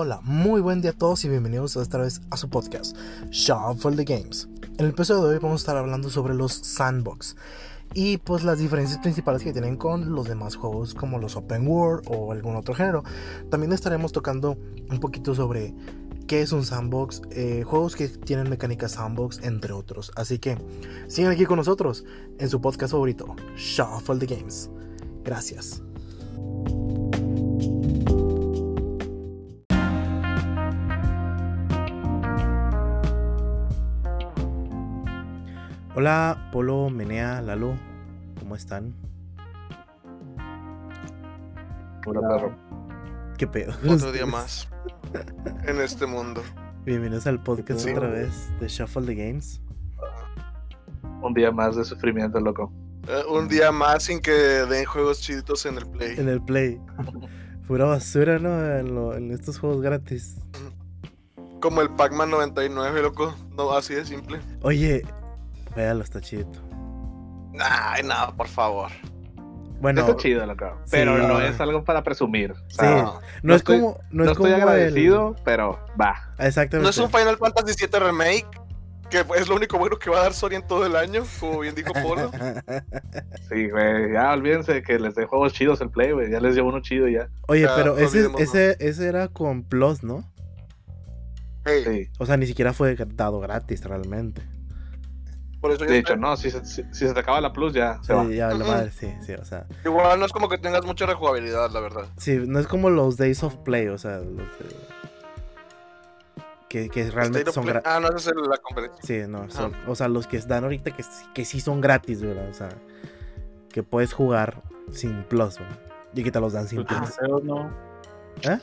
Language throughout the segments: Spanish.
Hola, muy buen día a todos y bienvenidos otra vez a su podcast, Shuffle the Games. En el episodio de hoy vamos a estar hablando sobre los sandbox y pues las diferencias principales que tienen con los demás juegos como los open world o algún otro género. También estaremos tocando un poquito sobre qué es un sandbox, eh, juegos que tienen mecánicas sandbox, entre otros. Así que sigan aquí con nosotros en su podcast favorito, Shuffle the Games. Gracias. Hola, Polo, Menea, Lalo, ¿cómo están? Hola, perro. ¿Qué pedo? Otro día más en este mundo. Bienvenidos al podcast Sí. otra vez de Shuffle the Games. Un día más de sufrimiento, loco. Eh, un día más sin que den juegos chiditos en el Play. En el Play. Pura basura, ¿no? En, lo- en estos juegos gratis. Como el Pac-Man 99, loco. No, así de simple. Oye, véalo, está chido. Ay, no, por favor. Bueno, Está chido, loco. Pero Sí. no es algo para presumir. O Sí. sea, no, no es estoy- como. No, no, es estoy como el- agradecido, pero va. Exactamente. No es un Final Fantasy VII Remake, que es lo único bueno que va a dar Sony en todo el año, como bien dijo Polo. Sí, güey. Ya olvídense que les dé juegos chidos el play, güey. Ya les llevo uno chido ya. Oye, Ya, pero ese, ese, ese era con Plus, ¿no? Sí. O sea, ni siquiera fue dado gratis realmente. Por eso ya De hecho, no, si se, si, si se te acaba la plus, ya se va. Sí, ya, la madre, sí, sí, o sea. Igual no es como que tengas mucha rejugabilidad, la verdad. Sí, no es como los Days of Play, o sea, los de- que, que realmente son gratis. Ah, no, esa es la conferencia. Sí, no, son, o sea, los que dan ahorita que, sí- que sí son gratis, ¿verdad? O sea, que puedes jugar sin plus, ¿verdad? Y que te los dan sin Pero plus. ¿Eh?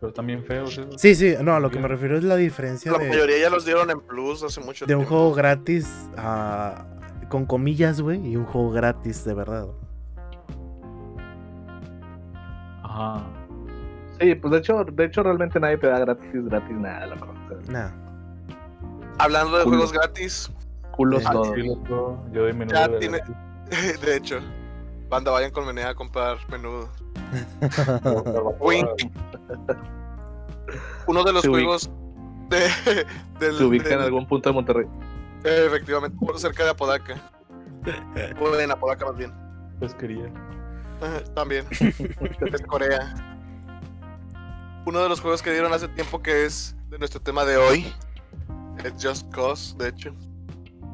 Pero también feos, ¿eh? Sí, sí, no, a lo que me refiero es la diferencia La de, mayoría ya los dieron en Plus hace mucho de un tiempo. juego gratis a- con comillas, güey, y un juego gratis de verdad. Ajá. Sí, pues de hecho, de hecho realmente nadie te da gratis, gratis nada, sea, Nah. Hablando de Culo. juegos gratis, culos Ah, todos. Yo de. Ya de tiene- gratis. de hecho, banda, vayan con Menea a comprar menudo. Wink. Uno de los Se juegos de, del, Se ubica en algún punto de Monterrey. eh, efectivamente, por cerca de Apodaca. O en Apodaca más bien. Pesquería. Ajá, También. Es Corea. Uno de los juegos que dieron hace tiempo que es de nuestro tema de hoy. Es Just Cause, de hecho.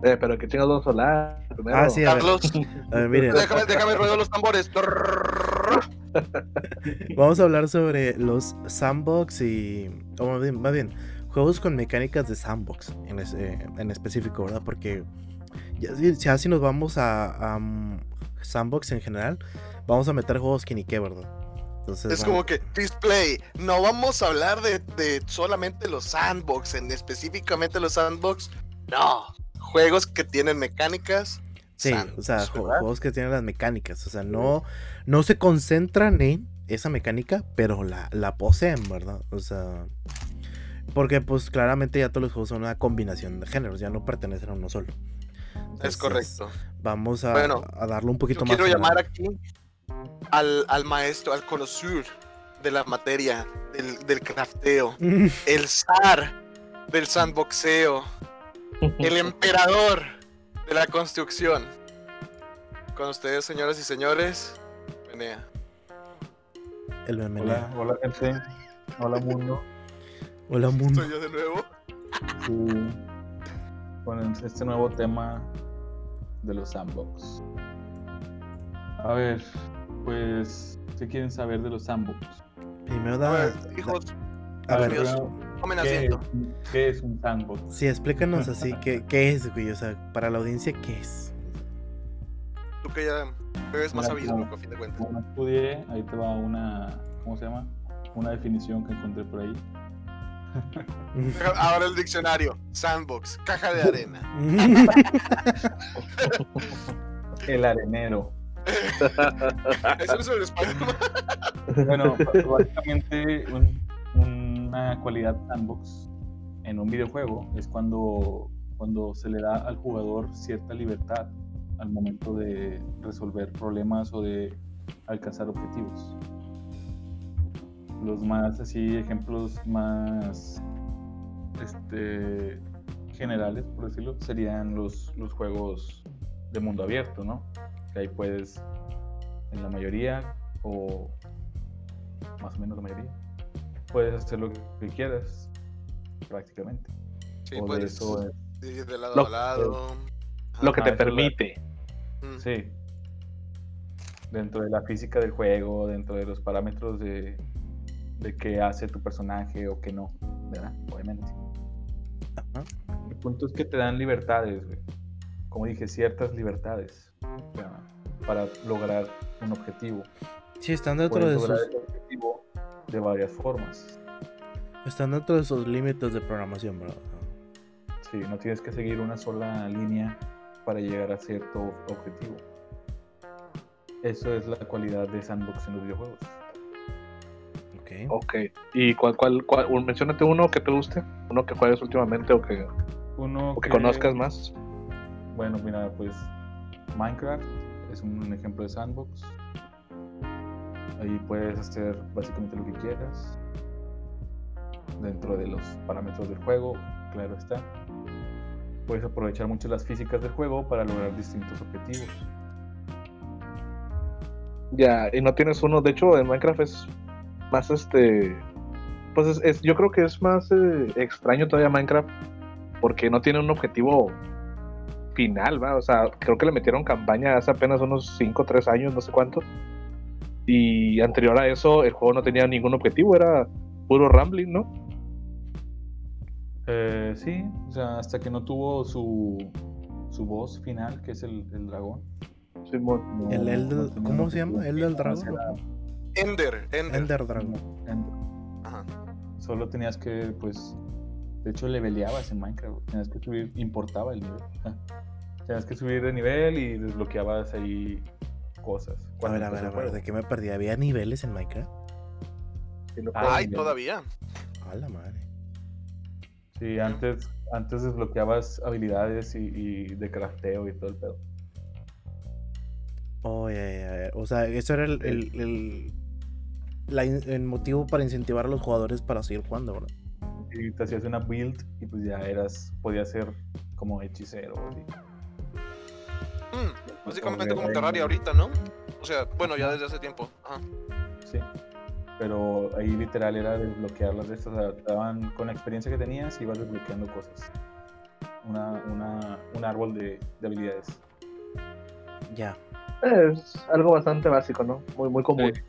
Eh, pero que chingados vamos a hablar primero. Ah, sí, a ver, Carlos, a ver, miren, déjame, déjame ruedo los tambores. vamos a hablar sobre los sandbox y, o más bien, más bien, juegos con mecánicas de sandbox en, es- eh, en específico, ¿verdad? Porque ya, si- ya si nos vamos a, a, mm, sandbox en general, vamos a meter juegos que ni qué, ¿verdad? Entonces, Es vamos- como que display. No vamos a hablar de, de solamente los sandbox, en específicamente los sandbox. No. Juegos que tienen mecánicas. Sí, o sea, juegos que tienen las mecánicas, o sea, no, no se concentran en esa mecánica, pero la, la poseen, ¿verdad? O sea, porque pues claramente ya todos los juegos son una combinación de géneros, ya no pertenecen a uno solo. Es correcto. Vamos a, Bueno, a darle un poquito Yo más. quiero general. llamar aquí al, al maestro, al conocedor de la materia, del, del crafteo, el zar del sandboxeo, el emperador de la construcción. Con ustedes, señoras y señores, Menea. El Hola, hola, gente. Hola, mundo. Hola, mundo. Soy yo de nuevo. Sí. Con este nuevo tema de los sandbox. A ver, pues, ¿qué quieren saber de los sandbox? Primero A da. hijos, a ver, tomen ¿qué, asiento. es, qué es un sandbox? sí, explícanos así, ¿qué, ¿qué es, güey? O sea, para la audiencia, ¿qué es? Tú que ya eres más sabido, como- a fin de cuentas. Como no estudié, ahí te va una, ¿cómo se llama? Una definición que encontré por ahí. Ahora el diccionario. Sandbox, caja de arena. El arenero. Eso no es el español. Bueno, básicamente un- una cualidad sandbox en un videojuego es cuando, cuando se le da al jugador cierta libertad al momento de resolver problemas o de alcanzar objetivos. los más así, ejemplos más este, generales, por decirlo, serían los, los juegos de mundo abierto, ¿no? Que ahí puedes, en la mayoría, o más o menos la mayoría, puedes hacer lo que quieras, prácticamente. Sí, O de puedes eso ir de lado Lo- a lado. Lo que te permite. Mm. Sí. Dentro de la física del juego, dentro de los parámetros de, de qué hace tu personaje o qué no, ¿verdad? Obviamente. Ajá. El punto es que te dan libertades, güey. Como dije, ciertas libertades sea, para lograr un objetivo. Sí, están dentro Puedes de lograr sus, ese objetivo de varias formas. están dentro de sus límites de programación, ¿verdad? Sí, no tienes que seguir una sola línea para llegar a cierto objetivo. Eso es la cualidad de sandbox en los videojuegos. Ok. Ok. ¿Y cuál, cuál, cuál? Menciónate uno que te guste, uno que juegues últimamente o que, Uno o que conozcas más. Bueno, mira, pues Minecraft es un ejemplo de sandbox. Ahí puedes hacer básicamente lo que quieras. Dentro de los parámetros del juego, claro está. Puedes aprovechar mucho las físicas del juego para lograr distintos objetivos. Ya, y no tienes uno. De hecho, en Minecraft es más este. Pues es, yo creo que es más eh, extraño todavía Minecraft porque no tiene un objetivo final, ¿va? O sea, creo que le metieron campaña hace apenas unos 5 o 3 años, no sé cuánto. Y anterior a eso, el juego no tenía ningún objetivo, era puro rambling, ¿no? Eh, sí, o sea, hasta que no tuvo su, su voz final, que es el, el dragón. No- El, no ¿Cómo se llama? ¿El del dragón? Ender, Ender. Ender Dragon. Ender. Ajá. Solo tenías que, pues, de hecho leveleabas en Minecraft, tenías que subir, importaba el nivel. Tenías que subir de nivel y desbloqueabas ahí cosas. A ver, a ver, a ver. ¿de qué me perdí? ¿Había niveles en Minecraft? Sí, Ay, todavía. A la madre. Sí, antes, antes desbloqueabas habilidades y, y de crafteo y todo el pedo. Oh, ya, ya, ya. O sea, eso era el, el, el- la in- el motivo para incentivar a los jugadores para seguir jugando, ¿verdad? Y te hacías una build y pues ya eras, podías ser como hechicero. Mm, básicamente Como Terraria ahorita, ¿no? O sea, bueno, ya desde hace tiempo. Ajá. Sí. Pero ahí literal era desbloquear las de estas. o sea, daban con la experiencia que tenías, ibas desbloqueando cosas. Una, una, un árbol de, de habilidades. Ya. Es algo bastante básico, ¿no? Muy, muy común. Sí.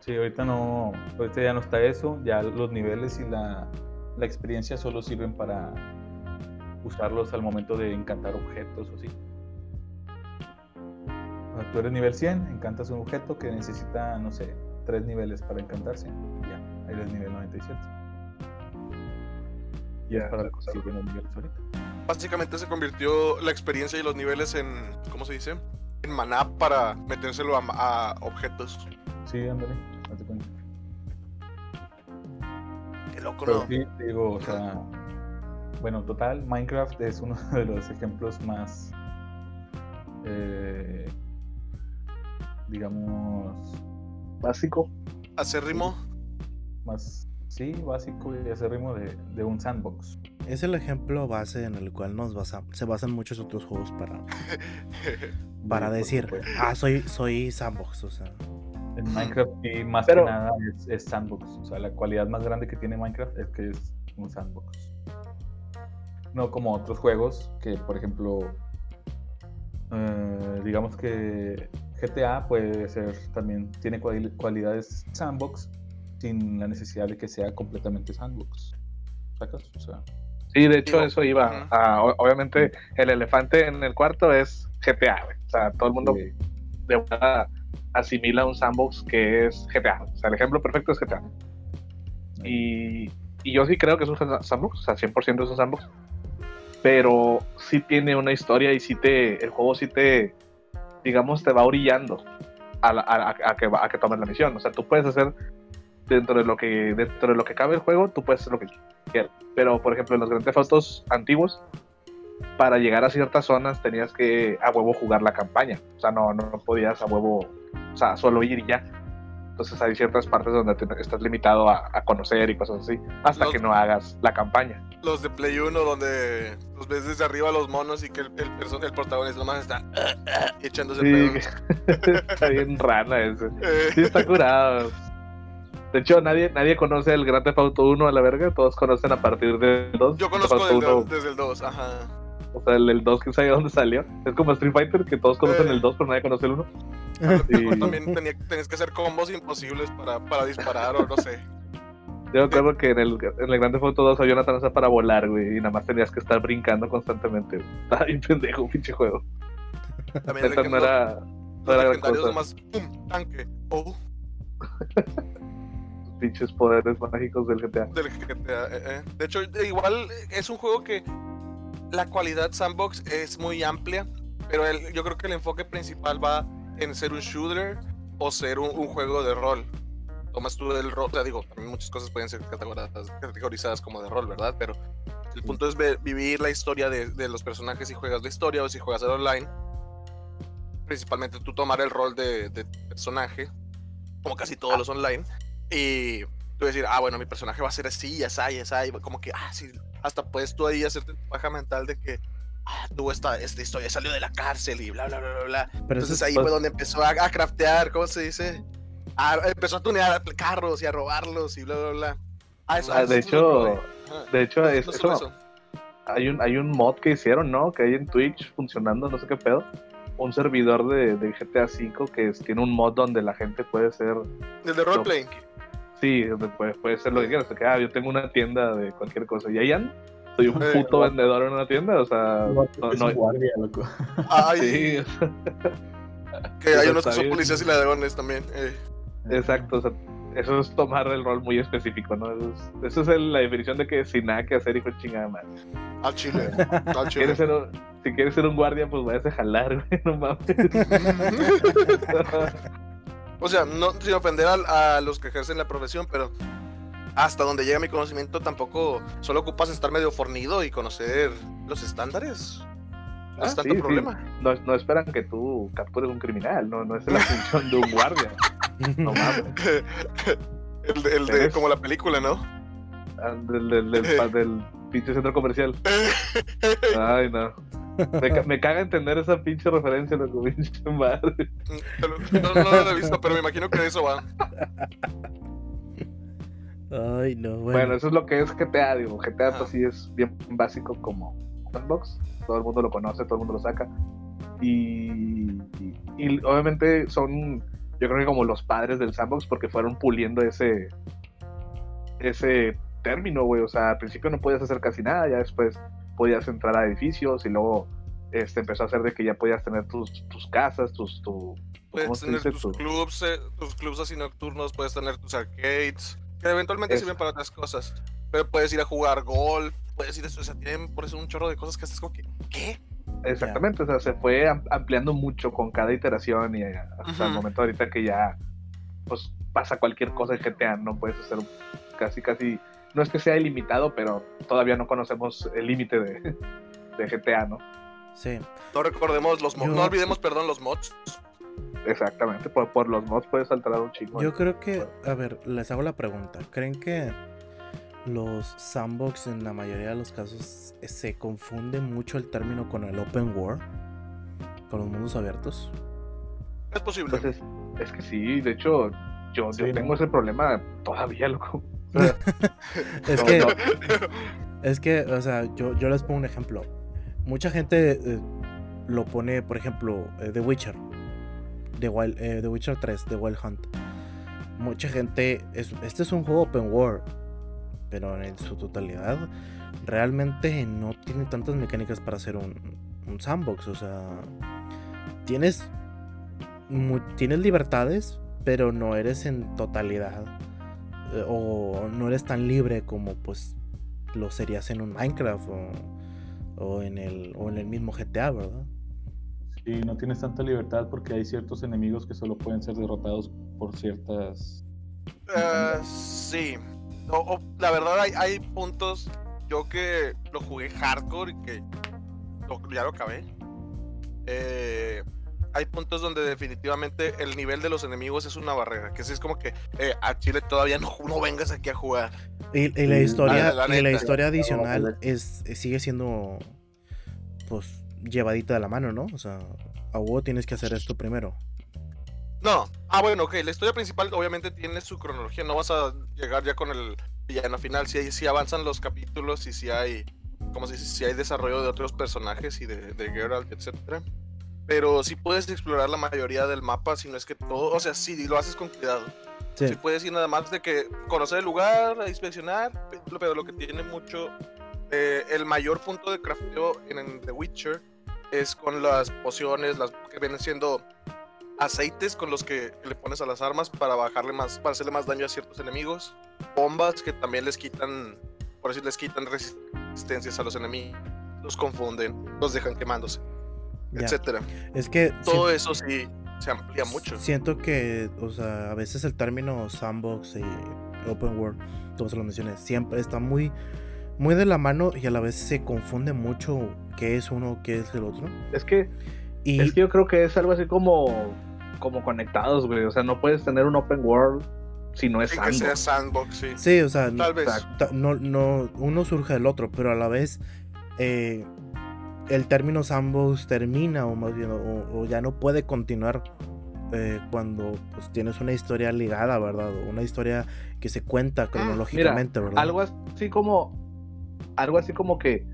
Sí, ahorita no, ahorita ya no está eso, ya los niveles y la, la experiencia solo sirven para usarlos al momento de encantar objetos o así. Tú eres nivel 100, encantas un objeto que necesita, no sé, tres niveles para encantarse. y Ya, eres nivel 97. Y es para conseguir los niveles ahorita. Básicamente se convirtió la experiencia y los niveles en, ¿cómo se dice? En maná para metérselo a, a objetos. Sí, ándale, date cuenta. Qué loco, Pero ¿no? sí, digo, o sea, bueno, total, Minecraft es uno de los ejemplos más, eh, digamos, Básico. Hacer ritmo. más, sí, básico y acérrimo de, de un sandbox. Es el ejemplo base en el cual nos basa, se basan muchos otros juegos para, para decir, ah, soy, soy sandbox, o sea. En Minecraft y más Pero- que nada es, es sandbox. O sea, la cualidad más grande que tiene Minecraft es que es un sandbox. No como otros juegos que, por ejemplo, eh, digamos que GTA puede ser también, tiene cuali- cualidades sandbox sin la necesidad de que sea completamente sandbox. ¿Sacas? O sea, Sí, de hecho, Digo, eso iba. ujú. a- o- obviamente, el elefante en el cuarto es GTA. O sea, todo el mundo eh, de verdad asimila un sandbox que es GTA. O sea, el ejemplo perfecto es GTA. Y, y yo sí creo que es un sandbox, o sea, 100% es un sandbox. Pero sí tiene una historia y sí te, el juego sí te, digamos, te va orillando a, la- a- a- que, a que tomes la misión. O sea, tú puedes hacer dentro de lo que dentro de lo que cabe el juego, tú puedes hacer lo que quieras. Pero, por ejemplo, en los grandes fotos antiguos, para llegar a ciertas zonas tenías que a huevo jugar la campaña. O sea, no, no podías a huevo, o sea, solo ir y ya. Entonces hay ciertas partes donde te- estás limitado a, a conocer y cosas así, hasta Los- que no hagas la campaña. Los de Play 1 donde los ves desde arriba los monos y que el, el, perso- el protagonista nomás está echándose Sí, pedos. está bien rana ese. Eh, Sí, está curado. De hecho, nadie, nadie conoce el Grand Theft Auto 1 a la verga, todos conocen a partir del 2. yo conozco Auto desde, 1, desde el 2, ajá. O sea, el, el 2, quién sabe dónde salió. Es como Street Fighter, que todos conocen Eh. el 2, pero nadie conoce el 1. Pero Y- también tenía, tenías que hacer combos imposibles para, para disparar o no sé. Yo recuerdo que en el, en el Grand Theft Auto 2 había una tranza para volar, güey, y nada más tenías que estar brincando constantemente. güey. Estaba bien pendejo, un pinche juego. También el Neta, no era, no era gran cosa. nomás, pum, tanque. Oh, Pinches poderes mágicos del GTA. del GTA. eh, eh. De hecho, igual es un juego que la cualidad sandbox es muy amplia, pero yo creo que el enfoque principal va en ser un shooter o ser un, juego de rol. Tomas tú el rol, o sea, digo, muchas cosas pueden ser categorizadas, categorizadas como de rol, ¿verdad? Pero el punto es vivir la historia de, los personajes si juegas la historia o si juegas el online. Principalmente tú tomar el rol de, de personaje, como casi todos los online, y tú decir, ah, bueno, mi personaje va a ser así, está, y como que, ah, sí, hasta puedes tú ahí hacerte tu paja mental de que, ah, tuvo esta, esta historia, salió de la cárcel y bla, bla, bla, bla, bla. Pero Entonces es- ahí pues- fue donde empezó a, a craftear, ¿cómo se dice? A- empezó a tunear carros y a robarlos y bla, bla, bla. Ah, eso, Ah, eso de hecho, de hecho, No- es, no eso- hay un, hay un mod que hicieron, ¿no? Que hay en Twitch funcionando, no sé qué pedo. Un servidor de, de GTA V que es- tiene un mod donde la gente puede ser. El de roleplay. Sí, donde puede, puede ser lo que quieras. Que, ah, yo tengo una tienda de cualquier cosa. Y ahí ando. Soy un Eh, puto vendedor en una tienda. O sea, no, no- guardia, loco. Hay, sí, que hay unos que son policías y ladrones también. eh. exacto. O sea, eso es tomar el rol muy específico, ¿no? Eso es, eso es el- la definición de que sin nada que hacer, hijo de chingada madre. Al chile. Al chile. ¿Quieres ser un- si quieres ser un guardia, pues vayas a jalar, güey. No mames. O sea, no sin ofender a, a los que ejercen la profesión, pero hasta donde llega mi conocimiento tampoco solo ocupas estar medio fornido y conocer los estándares. No Ah, es tanto sí, sí. problema. No, no esperan que tú captures un criminal, no, no es la función de un guardia. No mames. el de, el de- Eres- como la película, ¿no? Ah, Del, del, del, pa- del pinche centro comercial. Ay, no. Me, ca- me caga entender esa pinche referencia, loco, pinche madre. No, no lo he visto, pero me imagino que de eso va. Ay, no, bueno. Bueno, eso es lo que es GTA, digo. GTA Ah. pues sí es bien básico como sandbox. Todo el mundo lo conoce, todo el mundo lo saca. Y, y, y obviamente son, yo creo que como los padres del sandbox porque fueron puliendo ese ese término, güey. O sea, al principio no podías hacer casi nada, ya después podías entrar a edificios y luego este, empezó a hacer de que ya podías tener tus, tus casas, tus... Tu, ¿cómo Puedes tener tus Tu- clubs, eh, tus clubs así nocturnos, puedes tener tus arcades, que eventualmente sirven para otras cosas. Pero puedes ir a jugar golf, puedes ir a eso, o sea, tienen por eso un chorro de cosas que estás como que, ¿qué? Exactamente, o sea, se fue am- ampliando mucho con cada iteración y eh, hasta el momento ahorita que ya pues pasa cualquier cosa en GTA, no puedes hacer casi casi no es que sea ilimitado, pero todavía no conocemos el límite de, de GTA, ¿no? Sí. No recordemos los mods, Yo- no olvidemos, perdón, los mods. Exactamente, por, por los mods puedes alterar un chingo. Yo creo que, a ver, les hago la pregunta. ¿Creen que los sandbox en la mayoría de los casos se confunde mucho el término con el open world? Con los mundos abiertos. Es posible. Entonces, es que sí, de hecho, yo, Sí, yo ¿no? tengo ese problema todavía, loco. Es que, es que, o sea, yo, yo les pongo un ejemplo. Mucha gente eh, lo pone, por ejemplo, eh, The Witcher. The, Wild, eh, The Witcher 3, The Wild Hunt. Mucha gente, es- este es un juego open world, pero en su totalidad realmente no tiene tantas mecánicas para hacer un, un sandbox. O sea, tienes, mu- tienes libertades, pero no eres en totalidad. Eh, O no eres tan libre como pues lo serías en un Minecraft o, o en el, o en el mismo GTA, ¿verdad? Sí, no tienes tanta libertad porque hay ciertos enemigos que solo pueden ser derrotados por ciertas. Eh, sí. O- o, la verdad, hay, hay puntos. Yo que lo jugué hardcore y que lo- ya lo acabé. eh, hay puntos donde definitivamente el nivel de los enemigos es una barrera. Que sí es como que eh, a Chile todavía no, no vengas aquí a jugar. Y, y la historia, la- la y la neta. historia adicional vale. es, sigue siendo pues llevadita de la mano, ¿no? O sea, a huevo tienes que hacer esto primero. No. Ah, bueno, ok. La historia principal obviamente tiene su cronología. No vas a llegar ya con el villano final. Si hay, sí avanzan los capítulos y si hay. Como si, si hay desarrollo de otros personajes y de, de Geralt, etcétera. Pero sí puedes explorar la mayoría del mapa, si no es que todo. O sea, sí, lo haces con cuidado. Sí. Sí puedes ir nada más de que conocer el lugar, inspeccionar, pe- pero lo que tiene mucho, eh, el mayor punto de crafteo en, en The Witcher es con las pociones, las que vienen siendo aceites con los que le pones a las armas para bajarle más, para hacerle más daño a ciertos enemigos, bombas que también les quitan, por decir, les quitan resistencias a los enemigos, los confunden, los dejan quemándose, Ya. etcétera. Es que Todo si- eso sí se amplía mucho. siento que, o sea, a veces el término sandbox y open world, como se lo mencioné, siempre está muy, muy de la mano y a la vez se confunde mucho qué es uno, qué es el otro. Es que, Y es que yo creo que es algo así como, como conectados, güey. O sea, no puedes tener un open world si no es Sí, que sea sandbox. sandbox, sí. sí, o sea, Tal vez. ta- no, no, uno surge del otro, pero a la vez eh, el término sandbox termina o más bien, o, o ya no puede continuar eh, cuando pues, tienes una historia ligada, ¿verdad? O una historia que se cuenta cronológicamente, ¿verdad? Algo así como, algo así como que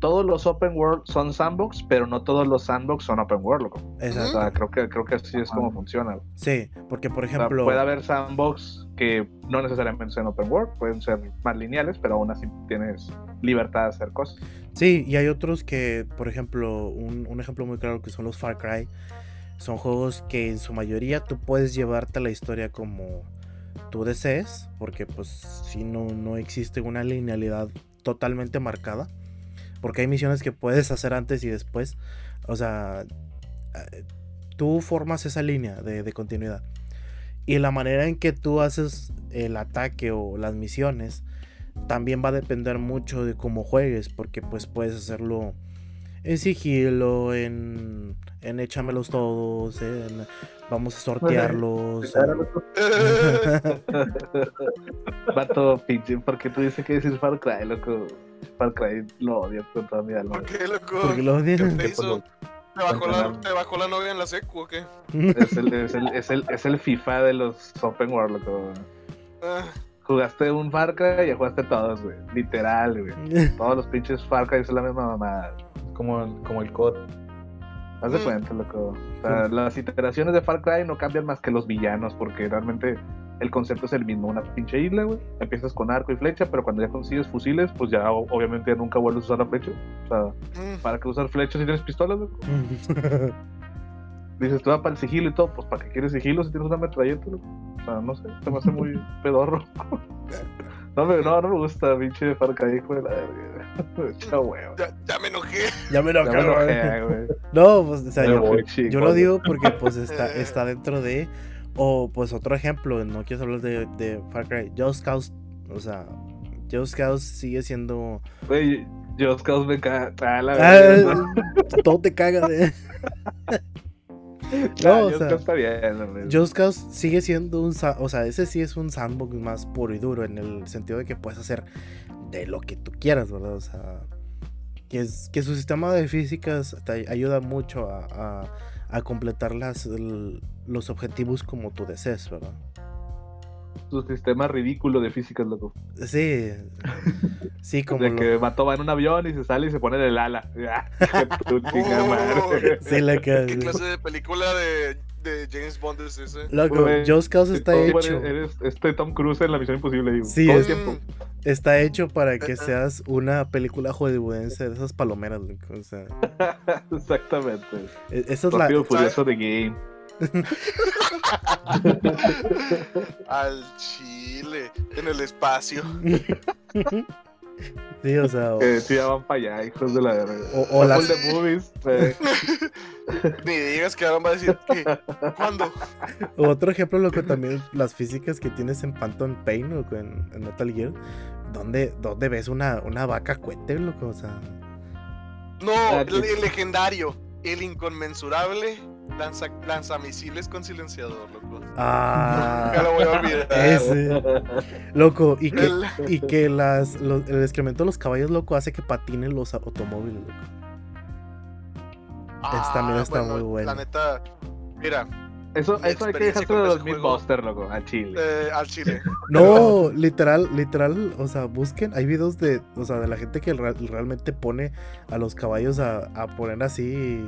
todos los open world son sandbox, pero no todos los sandbox son open world, loco. O Exacto. sea, creo que, creo que así es como funciona. Sí, porque por O sea, ejemplo, puede haber sandbox que no necesariamente sean open world, pueden ser más lineales, pero aún así tienes libertad de hacer cosas. sí, y hay otros que, por ejemplo, un, un ejemplo muy claro que son los Far Cry, son juegos que en su mayoría tú puedes llevarte la historia como tú desees, porque pues si no, no existe una linealidad totalmente marcada, porque hay misiones que puedes hacer antes y después, o sea, eh, tú formas esa línea de, continuidad. Y la manera en que tú haces el ataque o las misiones también va a depender mucho de cómo juegues, porque pues puedes hacerlo en sigilo, en, en échamelos todos, en vamos a sortearlos. Vato, pinche, porque tú dices que decir Far Cry, loco. Far Cry lo odio con toda mi alma. ¿Por qué, loco? porque lo ¿Qué odian. te hizo? ¿Te bajó, la. ¿Te bajó la novia en la secu o qué? Es el, es, el, es, el, es el FIFA de los open world, loco. Ah, Jugaste un Far Cry y ya jugaste todos, güey. Literal, güey. Todos los pinches Far Cry son la misma mamada. Como, como el COD. Haz de Mm. cuenta, loco. O sea, las iteraciones de Far Cry no cambian más que los villanos, porque realmente el concepto es el mismo. Una pinche isla, güey. Empiezas con arco y flecha, pero cuando ya consigues fusiles, pues ya obviamente ya nunca vuelves a usar la flecha. O sea, mm. ¿para qué usar flechas si tienes pistolas, loco? Dices, tú vas para el sigilo y todo, pues ¿para qué quieres sigilo si tienes una metralleta, loco? O sea, no sé, se me hace muy pedorro. No me, no, no me gusta, pinche Far Cry, hijo de la verga. Chao. Ya, ya me enojé. ya me lo Ya me enojé, güey. No, pues, o sea, Me yo, voy, chico. yo lo digo porque pues está, está dentro de. O pues otro ejemplo, no quieres hablar de, de Far Cry. Just Cause, o sea, Just Cause sigue siendo. Güey, Just Cause me caga. Ah, la Ah, todo te caga de. Ah, No, o sea, Cause está bien. Just Cause sigue siendo un. O sea, ese sí es un sandbox más puro y duro en el sentido de que puedes hacer de lo que tú quieras, ¿verdad? O sea, que, es, que su sistema de físicas te ayuda mucho a, a- a completar las, el- los objetivos como tú desees, ¿verdad? Su sistema ridículo de físicas, loco. Sí, sí, como de lo- que Mato va en un avión y se sale y se pone el ala. Ah, madre. Sí, la que- ¿Qué clase de película de, de James Bond es ese? Loco, Just Cause está Todo, hecho. Eres, eres este Tom Cruise en la misión imposible. digo, Sí, todo el es- tiempo. Está hecho para que seas una película hollywoodense de esas palomeras, loco, o sea, Exactamente. e- esa es la, Rápido furioso de game. Al chile, en el espacio. sí, o sea, o, sí, ya van para allá, hijos de la verga. o- o las, de movies. eh, Ni digas que ahora va a decir que. ¿Cuándo? Otro ejemplo, lo que también las físicas que tienes en Phantom Pain, loco, en, en Metal Gear, ¿dónde, dónde ves una, una vaca cohete, loco? O sea, No, Ah, el legendario, el inconmensurable Lanza, lanzamisiles con silenciador, loco. Ah, Ya lo voy a olvidar. ese. Loco, y que, El- y que las, los- el excremento de los caballos, loco, hace que patinen los automóviles, loco. Ah, también está muy bueno. La neta, mira, Eso, eso hay que dejárselo de los Mythbusters, loco, a Chile. eh, al chile. No, literal, literal, o sea, busquen, hay videos de, o sea, de la gente que re- realmente pone a los caballos a, a poner así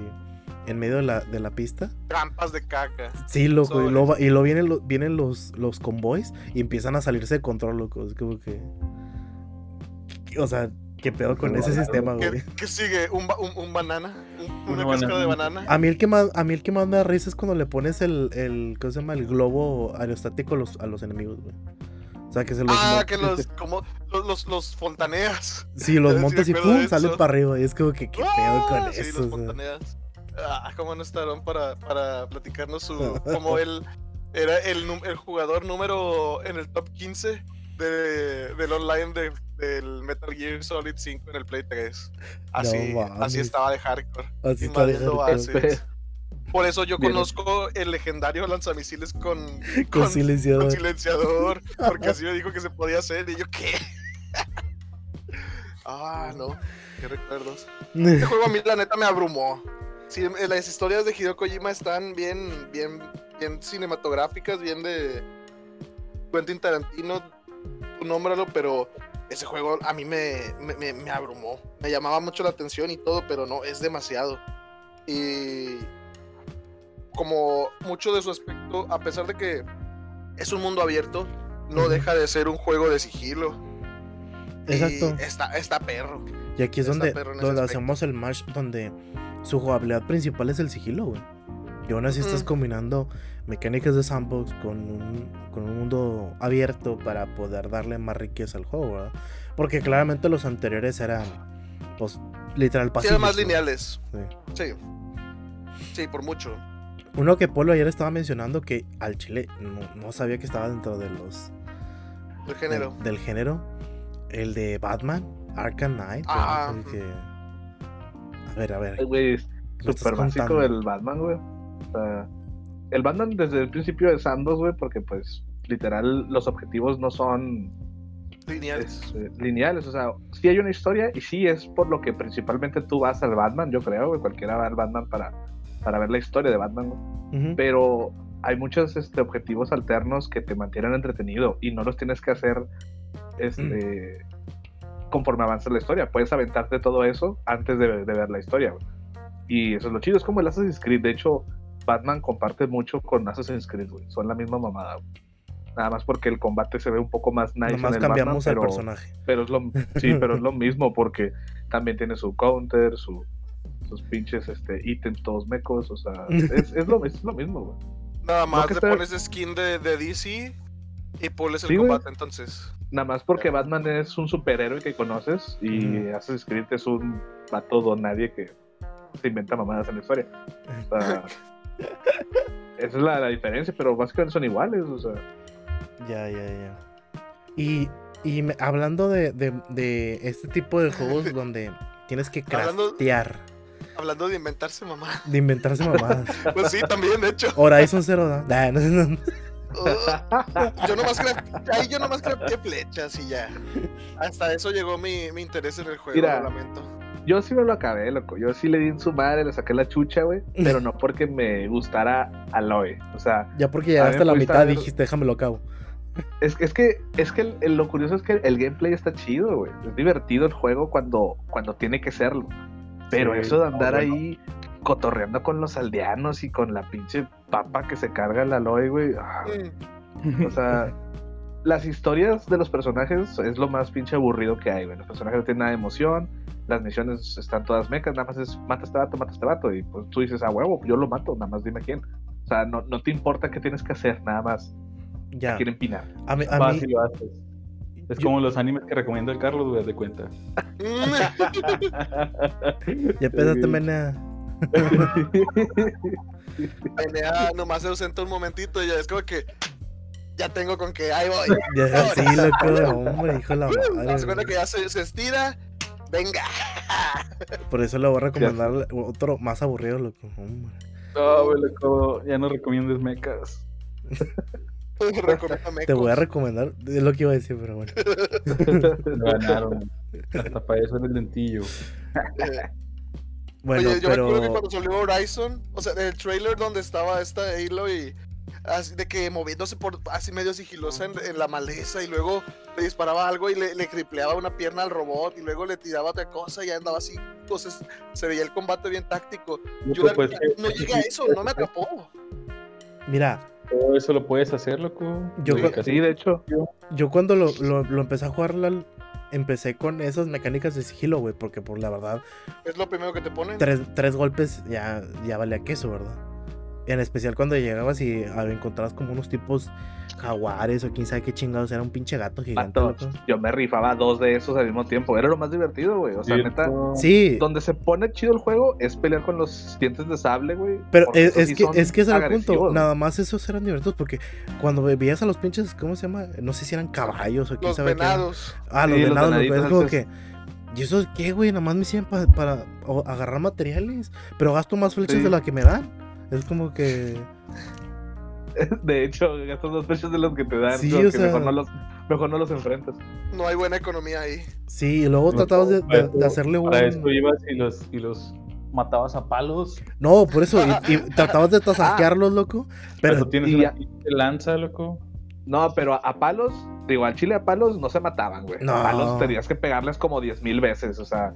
en medio de la, de la pista. Trampas de caca. Sí, loco, y luego, y luego vienen, los, vienen los, los convoys y empiezan a salirse de control, loco, es como que... O sea, ¿qué pedo con ese sistema, güey? ¿Qué, qué sigue? ¿Un, ba- un, un banana? ¿Un- Una ¿Una cáscara de banana. A mí el que más, a mí el que más me da risa es cuando le pones el, el ¿cómo se llama? El globo aerostático a los, a los enemigos, güey. O sea, que se los... Ah, que los, como, los, los, los fontaneas. Sí, los montas y ¡pum! salen para arriba. Y es como que, ¿qué pedo con Ah, sí, eso? los o sea? fontaneas. Ah, cómo no estarán para, para platicarnos su... Como él era el, el jugador número en el top 15 de, del online de, del Metal Gear Solid 5 en el Play 3. Así, mames. así estaba de hardcore. Así está de invadiendo hardcore. Por eso yo Bien. conozco el legendario lanzamisiles con, Con con silenciador. con silenciador, porque así me dijo que se podía hacer y yo qué. ah, no, qué recuerdos. Este juego a mí la neta me abrumó. Sí, las historias de Hideo Kojima están bien, bien, bien cinematográficas, bien de Quentin Tarantino, tú nómbralo, pero ese juego a mí me, me, me- abrumó. Me llamaba mucho la atención y todo, pero no, es demasiado. Y como mucho de su aspecto, a pesar de que es un mundo abierto, no deja de ser un juego de sigilo. Exacto. Y está, está perro. Y aquí es donde, donde aspecto. hacemos el match donde su jugabilidad principal es el sigilo, güey. Y aún así estás combinando mecánicas de sandbox con un, con un mundo abierto para poder darle más riqueza al juego, ¿verdad? Porque claramente los anteriores eran, pues, literal Sí, pasivos. eran más ¿no? lineales. Sí. Sí. Sí, por mucho. Uno que Polo ayer estaba mencionando que al chile no, no sabía que estaba dentro de los El género. del, del género. El de Batman, Arkham Knight. Ah, A ver, a ver. Güey, es ¿qué me estás súper básico contando? el Batman, güey. O sea, el Batman desde el principio de Sandos, güey, porque pues literal los objetivos no son Lineales. este, lineales. O sea, sí hay una historia y sí es por lo que principalmente tú vas al Batman, yo creo, güey. Cualquiera va al Batman para, para ver la historia de Batman, güey. Pero hay muchos este, objetivos alternos que te mantienen entretenido y no los tienes que hacer este, conforme avanza la historia. Puedes aventarte todo eso antes de, de ver la historia. Y eso es lo chido. Es como el Assassin's Creed. De hecho, Batman comparte mucho con Assassin's Creed. güey. Son la misma mamada. güey. Nada más porque el combate se ve un poco más nice. Nomás en el cambiamos Batman, al pero, personaje. pero es lo, sí, pero es lo mismo porque también tiene su counter, su, sus pinches este, ítems todos mecos. O sea, es, es lo, es lo mismo. güey. Nada más que le está- pones skin de, de DC y pones el Sí, güey. combate entonces. Nada más porque Batman es un superhéroe que conoces y Ujú. Assassin's Creed es un vato don nadie que se inventa mamadas en la historia. O sea, esa es la, la diferencia, pero básicamente son iguales. O sea, Ya, ya, ya. Y, y me- hablando de, de, de este tipo de juegos donde tienes que craftear, Hablando de inventarse mamá. de inventarse mamadas. Pues sí, también, de hecho. Horizon Zero Dawn. Nah, no, no, no. Uh, yo nomás crafté, ahí yo nomás crafté flechas y ya. Hasta eso llegó mi, mi interés en el juego, Mira. lo lamento. yo sí me lo acabé, loco. Yo sí le di en su madre, le saqué la chucha, güey. Pero no porque me gustara Aloy. O sea, Ya porque A llegaste ver, a la mitad dijiste, déjame lo acabo. es, es que, es que el- el- lo curioso es que el gameplay está chido, güey. Es divertido el juego cuando, cuando tiene que serlo. Pero Sí, eso de andar bueno. ahí cotorreando con los aldeanos y con la pinche papa que se carga el Aloy, güey. ah, O sea, las historias de los personajes es lo más pinche aburrido que hay, güey. Los personajes no tienen nada de emoción, las misiones están todas mecas, nada más es mata a este vato, mata a este vato. Y pues tú dices, ah, huevo, yo lo mato, nada más dime quién. O sea, no, no te importa qué tienes que hacer, nada más Ya. quieren pinar. A mí, a Vas mí y lo haces. Es yo- como los animes que recomienda el Carlos, güey, de cuenta. ya empezaste, mena. NA nomás se ausenta un momentito y ya es como que ya tengo con que ahí voy. Ya, sí, loco, hombre, hijo de la madre. cuenta que ya se, se estira. Venga. Por eso le voy a recomendar otro más aburrido, loco. Hombre. No, güey, loco, ya no recomiendes mecas. Te voy a recomendar, es lo que iba a decir, pero bueno. Me ganaron. Hasta para eso eres lentillo. Eh, Bueno, Oye, yo me acuerdo que pero cuando salió Horizon, o sea, el trailer donde estaba esta Halo y así de que moviéndose por así medio sigilosa en, en la maleza y luego le disparaba algo y le, le cripleaba una pierna al robot y luego le tiraba otra cosa y andaba así. Entonces se veía el combate bien táctico. Yo pues, no llegué a eso, no me atrapó. mira, Todo eso lo puedes hacer, loco. Yo-. Sí, de hecho. yo cuando lo, lo, lo empecé a jugar, la- empecé con esas mecánicas de sigilo, güey, porque por la verdad, Es lo primero que te ponen. tres, tres golpes ya, ya valía queso, ¿verdad? En especial cuando llegabas y ah, encontrabas como unos tipos jaguares o quién sabe qué chingados, era un pinche gato gigante, loco. yo me rifaba dos de esos al mismo tiempo. Era lo más divertido, güey. O sea, neta. Sí, Donde se pone chido el juego es pelear con los dientes de sable, güey. Pero es, es sí que, es que ese era el punto. Nada más esos eran divertidos porque cuando veías a los pinches, ¿cómo se llama? No sé si eran caballos o quién Los sabe qué venados. Ah, los Sí, los venados, los venaditos es como que. ¿Y eso qué, güey? Nada más me sirven pa- para o- agarrar materiales. Pero gasto más flechas Sí. de las que me dan. Es como que. De hecho, estos dos pechos de los que te dan, Sí, o sea- mejor, no los, mejor no los enfrentas. No hay buena economía ahí. Sí, y luego No, tratabas de, hacerle un. Para eso ibas y los, y los matabas a palos. No, por eso. Y, y tratabas de tasaquearlos, loco. Pero Pero. tienes y una ya- lanza, loco. No, pero a, a palos, digo, al chile a palos no se mataban, güey. No. A palos tenías que pegarles como 10 mil veces. O sea,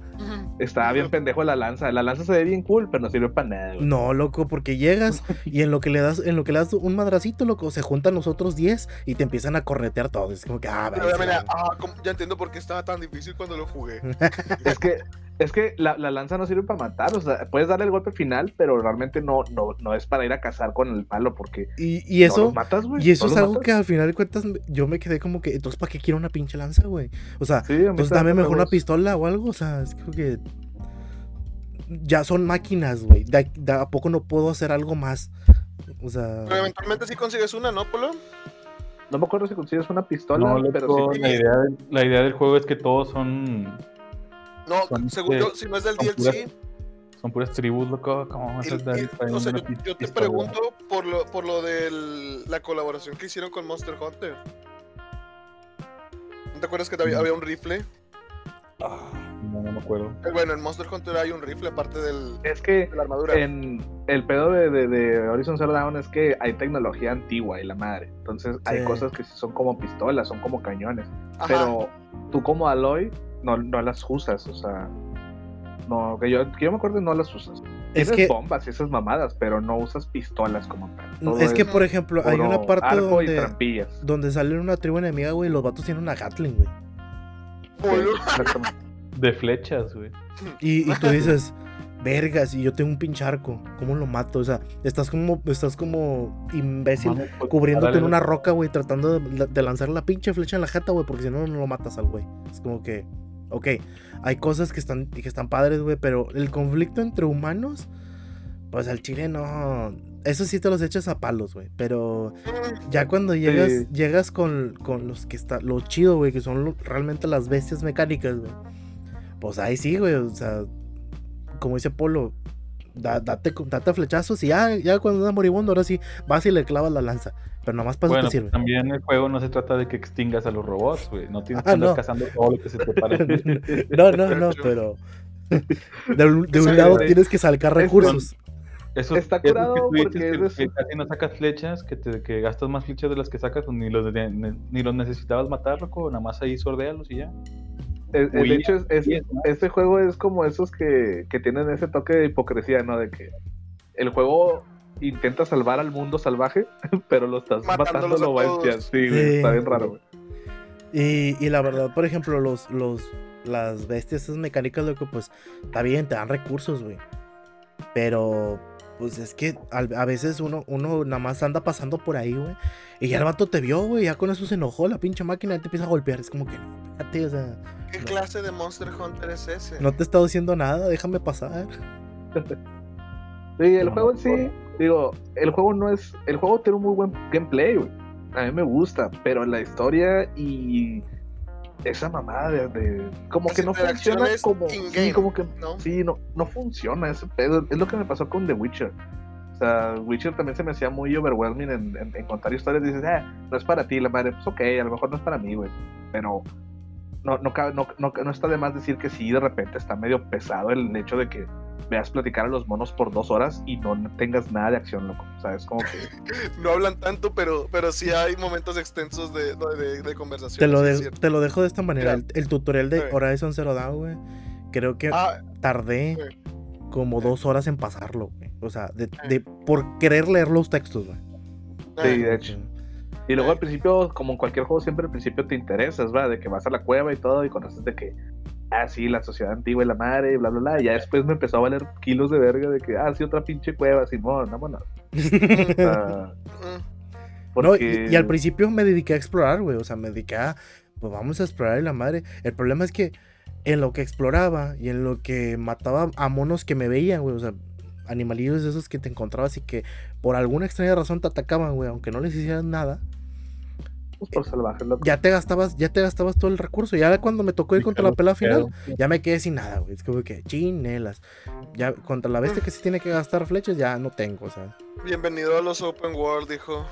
estaba bien pendejo la lanza. La lanza se ve bien cool, pero no sirve para nada, güey. No, loco, porque llegas y en lo que le das, en lo que le das un madracito, loco, se juntan los otros 10 y te empiezan a corretear todos. Es como que, ah, Pero ya, mira, ah, ya entiendo por qué estaba tan difícil cuando lo jugué. Es que, es que la, la lanza no sirve para matar. O sea, puedes darle el golpe final, pero realmente no, no, no es para ir a cazar con el palo, porque Y, y eso, no los matas, güey. y eso no es algo matas. que al final de cuentas yo me quedé como que, entonces, ¿para qué quiero una pinche lanza, güey? O sea, Sí, entonces también dame me mejor una pistola o algo, o sea, es como que ya son máquinas, güey. De, de a poco no puedo hacer algo más. O sea, Pero eventualmente sí consigues una, ¿no, Polo? No me acuerdo si consigues una pistola, No, pero sí. la, idea, la idea del juego es que todos son, No, Son según yo, si no es del DLC. son puras tribus, loco. ¿Cómo vas a dar o sea, yo, te pregunto por lo, por lo de la colaboración que hicieron con Monster Hunter. ¿No te acuerdas que había, Mm. había un rifle? No, no me acuerdo. Eh, Bueno, en Monster Hunter hay un rifle aparte del, Es que de la armadura. en el pedo de, de, de Horizon Zero Dawn es que hay tecnología antigua y la madre. Entonces hay cosas que son como pistolas, son como cañones. Ajá. Pero tú como Aloy no, no las usas, o sea. No, que yo, que yo me acuerdo no las usas. es Tienes que, bombas y esas mamadas, pero no usas pistolas como tal. Todo es que, es por ejemplo, hay una parte donde, trampillas. donde sale una tribu enemiga, güey, y los vatos tienen una Gatling, güey. De flechas, güey. Y, y tú dices, vergas, y yo tengo un pinche arco, ¿cómo lo mato? O sea, estás como, estás como imbécil pues, cubriéndote en una roca, güey, tratando de, de lanzar la pinche flecha en la jeta, güey, porque si no, no lo matas al güey. Es como que, ok, hay cosas que están, que están padres, güey, pero el conflicto entre humanos, pues al chile no. Eso sí te los echas a palos, güey. Pero ya cuando llegas, Sí. llegas con, con los que está, lo chido, güey, que son lo- realmente las bestias mecánicas, güey. Pues ahí sí, güey. O sea, como dice Polo, da- date, date flechazos y ya, ya cuando da moribundo, ahora sí, vas y le clavas la lanza. Pero nada más para Bueno, eso te sirve. también el juego no se trata de que extingas a los robots, güey. No tienes Ah, que andar no. cazando todo lo que se te pare. No, no, no, pero. De, un- de un Sí, lado tienes que sacar recursos. Eso Está eso curado que porque que, es de que casi no sacas flechas, que, te, que gastas más flechas de las que sacas, pues ni los, de- ni los necesitabas matar, loco. Nada más ahí sordealos y ya. Es- Huía, de hecho, es- es- este juego es como esos que, que tienen ese toque de hipocresía, ¿no? De que el juego intenta salvar al mundo salvaje, pero lo estás matando Matándolos a lo. Sí, güey, Sí. está bien raro, güey. Y, y la verdad, por ejemplo, los, los, las bestias, esas mecánicas, loco, pues está bien, te dan recursos, güey. Pero, pues es que a veces uno, uno nada más anda pasando por ahí, güey. Y ya el vato te vio, güey, ya con eso se enojó la pinche máquina y te empieza a golpear. Es como que, no, espérate, o sea, ¿Qué clase de Monster Hunter es ese? no te he estado diciendo nada, déjame pasar. Sí, el No, juego en sí, digo, el juego no es. El juego tiene un muy buen gameplay, güey. A mí me gusta, pero la historia y esa mamada de. de- como Las que no funciona como. Sí, como que. ¿no? Sí, no, no funciona ese pedo. Es lo que me pasó con The Witcher. O sea, Witcher también se me hacía muy overwhelming en, en- en contar historias. Dices, ah, no es para ti, la madre. Pues ok, a lo mejor no es para mí, güey. Pero no, no, no, no, no está de más decir que sí, de repente está medio pesado el hecho de que veas platicar a los monos por dos horas y no tengas nada de acción, loco. O sea, es como que. No hablan tanto, pero, pero sí hay momentos extensos de, de, de conversación. Te lo, de- te lo dejo de esta manera. El, el tutorial de. Horizon Zero Dawn, güey. Creo que Ah, tardé Sí. como dos horas en pasarlo, güey. O sea, de, de- por querer leer los textos, güey. Sí, de hecho. Y luego al principio, como en cualquier juego, siempre al principio te interesas, ¿va? De que vas a la cueva y todo y conoces de que, ah, sí, la sociedad antigua y la madre y bla, bla, bla. Y ya después me empezó a valer kilos de verga de que, ah, sí, otra pinche cueva, Simón, vámonos. Mm, No, y, al principio me dediqué a explorar, güey. O sea, me dediqué a, pues vamos a explorar y la madre. El problema es que en lo que exploraba y en lo que mataba a monos que me veían, güey. O sea, animalillos de esos que te encontrabas y que por alguna extraña razón te atacaban, güey. Aunque no les hicieras nada. Pues por salvajes, loco. Ya te gastabas, ya te gastabas todo el recurso. Ya cuando me tocó ir contra la pelea final, ya me quedé sin nada, güey. Es como que chinelas. Ya contra la bestia que se tiene que gastar flechas, ya no tengo, o sea. Bienvenido a los Open World, dijo.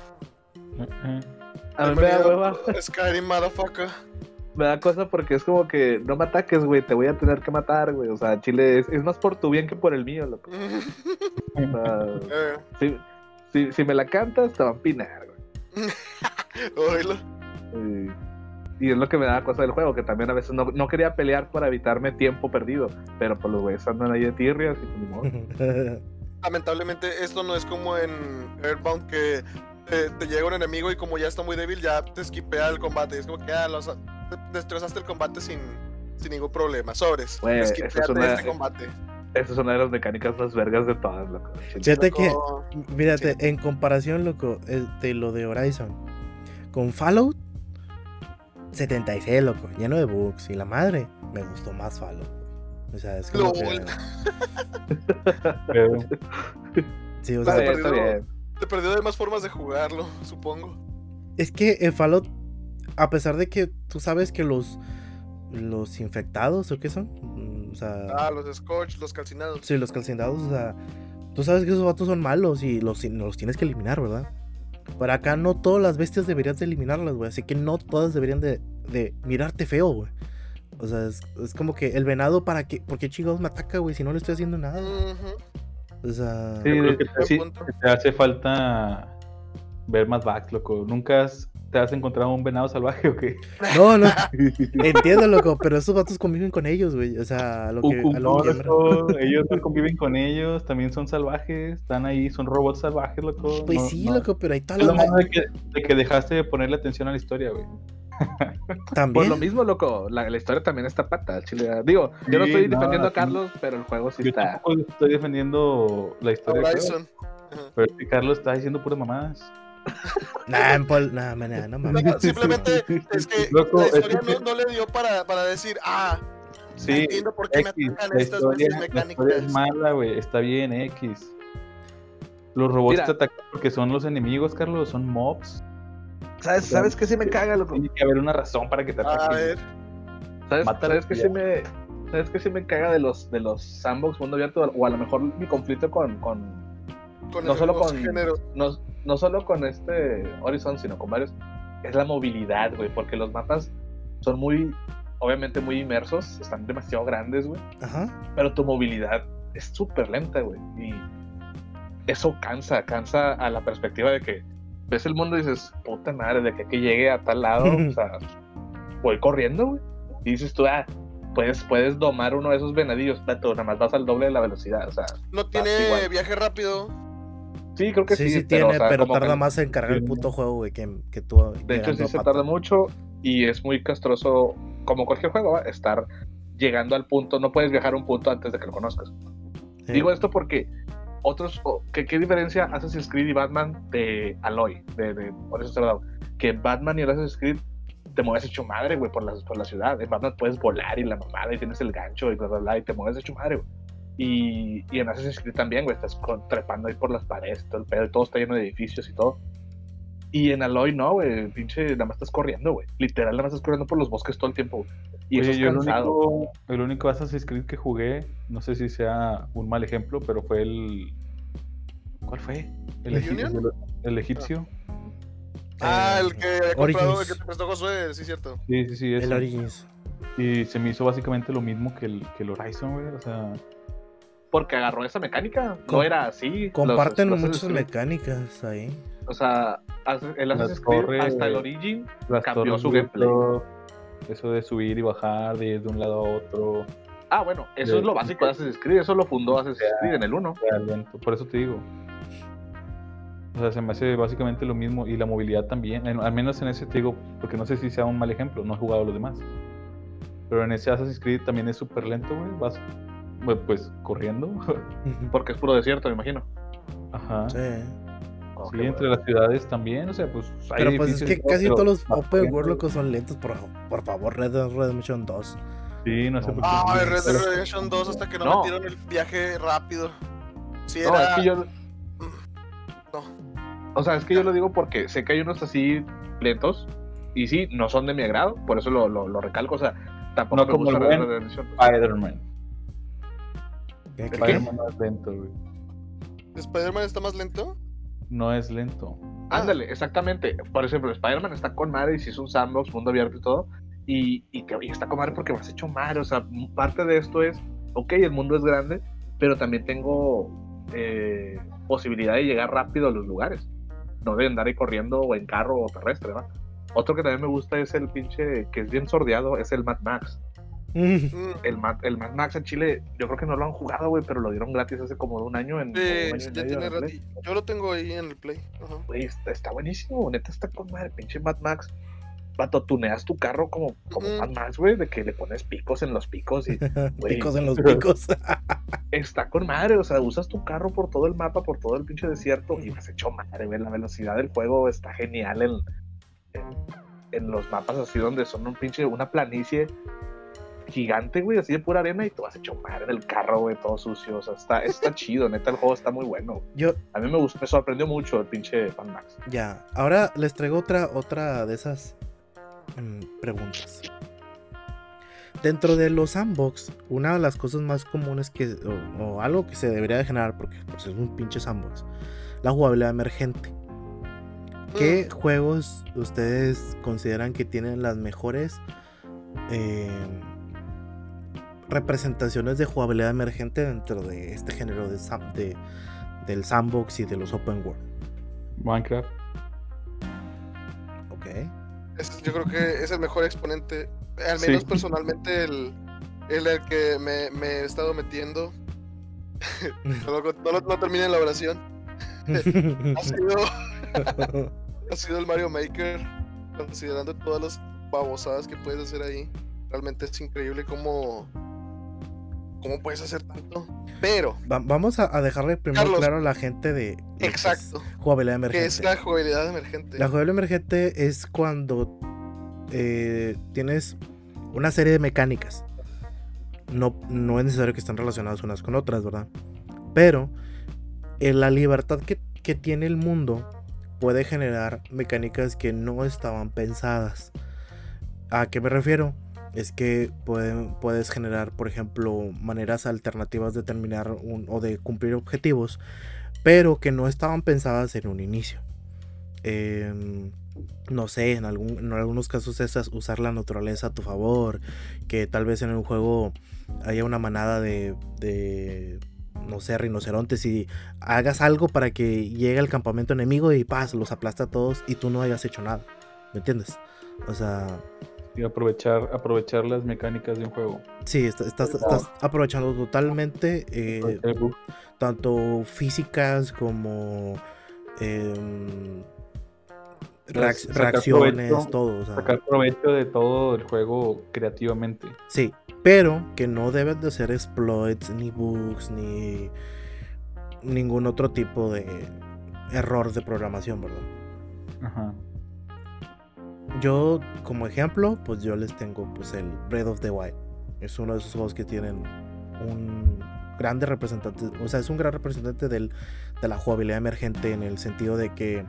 A mí me da hueva, Skyrim, motherfucker. me da cosa porque es como que no me ataques, güey, te voy a tener que matar, güey. O sea, Chile es, es más por tu bien que por el mío, loco. O sea, Eh, si, si, si me la cantas, te va a empinar, güey. oílo. Y, y es lo que me da cosa del juego, que también a veces no, no quería pelear para evitarme tiempo perdido, pero pues los güeyes andan ahí de tirrias y modo. Lamentablemente esto no es como en Earthbound que te, te llega un enemigo y como ya está muy débil ya te esquipea el combate. Es como que ya los, te- destrozaste el combate sin, sin ningún problema. Sobres. Eso es una- este combate. Esa es una de las mecánicas más vergas de todas, loco. Fíjate que, mírate, Sí. en comparación, loco, eh, de lo de Horizon con Fallout 76, loco, lleno de bugs. Y la madre, me gustó más Fallout. O sea, es que. Pero, Sí, o sea, está bien. Te perdió de más formas de jugarlo, supongo. es que en Fallout, a pesar de que tú sabes que los. Los infectados, ¿o qué son? O sea. Ah, los Scorch, los calcinados. Sí, los calcinados, o sea, tú sabes que esos vatos son malos y los, los tienes que eliminar, ¿verdad? Pero acá no todas las bestias deberías de eliminarlas, güey. Así que no todas deberían de, de mirarte feo, güey. O sea, es, es como que el venado, ¿para qué? ¿Por qué chingados me ataca, güey? Si no le estoy haciendo nada. O sea... Sí, que te, sí, te hace falta ver más back, loco. ¿Nunca has- te has encontrado un venado salvaje o qué? No, no. Entiendo, loco, pero esos vatos conviven con ellos, güey. O sea, a lo que... a lo No, que- loco, ellos no conviven con ellos, también son salvajes, están ahí, son robots salvajes, loco. Pues no- sí, no- loco, pero ahí Es lo las... malo de que, de que dejaste de ponerle atención a la historia, güey. Por También. lo mismo, loco, la, la historia también está pata, chile. Digo, yo no estoy no, defendiendo a sí. Carlos, pero el juego sí Yo está. estoy defendiendo la historia. Horizon. Ajá. Pero es Carlos está diciendo puras mamadas. Nah, en Paul- nah, maná, no mames. No, simplemente es que Loco, la es historia que- no, no le dio para, para decir, ah, Sí, entiendo por qué me X, atacan la estas historia, bestias la historia es mecánicas. mala, güey, está bien, X. Los robots Mira. te atacan porque son los enemigos, Carlos, son mobs. ¿Sabes, ¿Sabes qué sí me caga, loco? Tiene que haber una razón para que te A ataquen. ver, ¿Sabes, ¿sabes qué sí me, ¿sabes qué sí me caga de los, de los sandbox mundo abierto? O a lo mejor mi conflicto con, con con no solo con no, no solo con este Horizon, sino con varios, es la movilidad, güey, porque los mapas son muy, obviamente muy inmersos, están demasiado grandes, güey, Ajá. pero tu movilidad es súper lenta, güey, y eso cansa, cansa a la perspectiva de que ves el mundo y dices, puta madre, de que aquí llegue a tal lado, o sea, voy corriendo, güey, y dices tú, ah, puedes, puedes domar uno de esos venadillos, pero nada más vas al doble de la velocidad, o sea, No tiene igual. viaje rápido. Sí, creo que Sí, sí, sí, tiene, o sea, pero tarda que- más en cargar el puto juego, güey, que, que tú. De hecho, sí se tarda mucho y es muy castroso, como cualquier juego, ¿va? estar llegando al punto. No puedes viajar a un punto antes de que lo conozcas. Sí. Digo esto porque otros. ¿qué, ¿Qué diferencia Assassin's Creed y Batman de Aloy? De, de, por eso se lo he dado. Que Batman y el Assassin's Creed te mueves hecho madre, güey, por la, por la ciudad. En Batman puedes volar y la mamada y tienes el gancho y bla, bla, bla, y te mueves hecho madre, güey. Y, y en Assassin's Creed también, güey, estás con- trepando ahí por las paredes, todo el pedo, y todo está lleno de edificios y todo. Y en Aloy no, güey, pinche, nada más estás corriendo, güey. Literal, nada más estás corriendo por los bosques todo el tiempo, güey. Y Oye, eso yo es el cansado. único, el único Assassin's Creed que jugué, no sé si sea un mal ejemplo, pero fue el ¿Cuál fue? ¿El El, egip- el- el egipcio. Ah, Eh, el que había comprado, el que te prestó Josué, sí, cierto. Sí, sí, sí. El ese. Origins. Y se me hizo básicamente lo mismo que el, que el Horizon, güey. O sea, Porque agarró esa mecánica. Com- No era así. Comparten Los- los muchas mecánicas ahí. O sea, el Assassin's Creed torres- hasta el Origin cambió su gameplay. Eso de subir y bajar, de ir de un lado a otro. Ah, bueno, eso De- es lo básico de Assassin's Creed. Eso lo fundó Assassin's Creed en el 1. sea lento, Por eso te digo. O sea, se me hace básicamente lo mismo. Y la movilidad también. en- al menos en ese te digo, porque no sé si sea un mal ejemplo, no he jugado los demás. Pero en ese Assassin's Creed también es súper lento, güey. Vas, pues, pues, corriendo. Porque es puro desierto, me imagino. Ajá. Sí. Sí, bueno. entre las ciudades también, o sea, pues. hay Pero pues es que todo, casi pero todos los Open. World locos son lentos, por, por favor, Red Dead Redemption 2. Sí, no sé por qué. Ah, Red. Dead Redemption 2 hasta que no, No. metieron el viaje rápido. Sí, No, era. es que yo. No. O sea, es que yo lo digo porque sé que hay unos así lentos. Y sí, no son de mi agrado. Por eso lo, lo, lo recalco. O sea, tampoco No me como gusta el Red Dead Redemption. Spider-Man. ¿Qué- qué- Spider-Man no es lento, güey. ¿Spider-Man está más lento? No es lento. Ándale, exactamente. Por ejemplo, Spider-Man está con madre y si es un sandbox, mundo abierto y todo. Y, y que oye, está con madre porque me has hecho madre. O sea, parte de esto es, ok, el mundo es grande, pero también tengo eh, posibilidad de llegar rápido a los lugares. No de andar ahí corriendo o en carro o terrestre, ¿va? Otro que también me gusta es el pinche, que es bien sordeado, es el Mad Max. Mm, El Mad, el Mad Max en Chile, yo creo que no lo han jugado, güey, pero lo dieron gratis hace como un año en. un año ya tiene rato. Yo lo tengo ahí en el Play. Ajá. Está, está buenísimo, neta está con madre, pinche Mad Max. Vato, tuneas tu carro como, como. Mad Max, güey, de que le pones picos en los picos y Picos en los picos. está con madre, o sea, usas tu carro por todo el mapa, por todo el pinche desierto y vas hecho madre, güey, la velocidad del juego está genial en, en, en los mapas así donde son un pinche, una planicie gigante, güey, así de pura arena y tú vas hecho madre en el carro, güey, todo sucio, o sea, está, está chido, neta, el juego está muy bueno. Yo, A mí me gustó, me sorprendió mucho el pinche Mad Max. ya. Ahora les traigo otra, otra de esas mm, preguntas. Dentro de los sandbox, una de las cosas más comunes que, o, o algo que se debería de generar, porque pues, es un pinche sandbox, la jugabilidad emergente. ¿Qué juegos ustedes consideran que tienen las mejores eh, representaciones de jugabilidad emergente dentro de este género de, del sandbox y de los open world? Minecraft. Ok. Es- yo creo que es el mejor exponente. Al Sí. menos personalmente el, el, el que me, me he estado metiendo. no, lo- no no termine la oración. Ha sido, ha sido el Mario Maker. Considerando todas las babosadas que puedes hacer ahí. Realmente es increíble cómo. ¿Cómo puedes hacer tanto? Pero, Va- vamos a, a dejarle primero Carlos. claro a la gente de, qué exacto. jugabilidad emergente. es la jugabilidad emergente. La jugabilidad emergente es cuando eh, tienes una serie de mecánicas. No, no es necesario que estén relacionadas unas con otras, ¿verdad? Pero eh, la libertad que, que tiene el mundo puede generar mecánicas que no estaban pensadas. ¿A qué me refiero? Es que puedes generar, por ejemplo, maneras alternativas de terminar un- o de cumplir objetivos, pero que no estaban pensadas en un inicio. Em, no sé, en, algún, en algunos casos es as- usar la naturaleza a tu favor, que tal vez en un juego haya una manada de, de no sé, rinocerontes y hagas algo para que llegue al campamento enemigo y paz, los aplasta a todos y tú no hayas hecho nada. ¿Me entiendes? O sea, Y aprovechar, aprovechar las mecánicas de un juego. sí, est- estás, estás aprovechando totalmente eh, tanto físicas como em, reac- sacar reacciones, provecho, todo. o sea, Sacar provecho de todo el juego creativamente. Sí, pero que no deben de ser exploits, ni bugs, ni ningún otro tipo de error de programación, ¿verdad? Ajá. Yo, como ejemplo, pues yo les tengo pues el Breath of the Wild. Es uno de esos juegos que tienen un grande representante, o sea, es un gran representante del, de la jugabilidad emergente en el sentido de que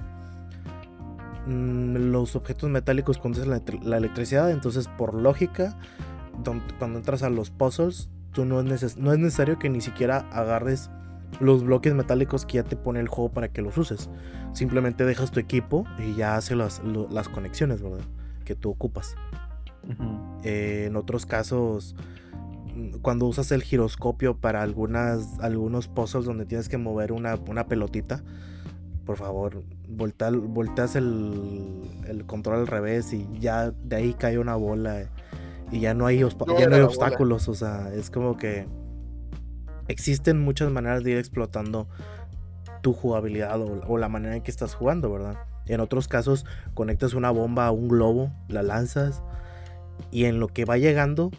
mm, los objetos metálicos conducen la, electri- la electricidad, entonces por lógica, cuando entras a los puzzles, tú no es, neces- no es necesario que ni siquiera agarres los bloques metálicos que ya te pone el juego para que los uses. Simplemente dejas tu equipo y ya hace las, lo- las conexiones, ¿verdad? Que tú ocupas. Eh, en otros casos, cuando usas el giroscopio para algunas, algunos puzzles donde tienes que mover una, una pelotita, por favor, voltea- volteas el, el control al revés y ya de ahí cae una bola y ya no hay, No ya no hay bola. obstáculos. O sea, es como que existen muchas maneras de ir explotando tu jugabilidad o, la manera en que estás jugando, ¿verdad? En otros casos, conectas una bomba a un globo, la lanzas y en lo que va llegando,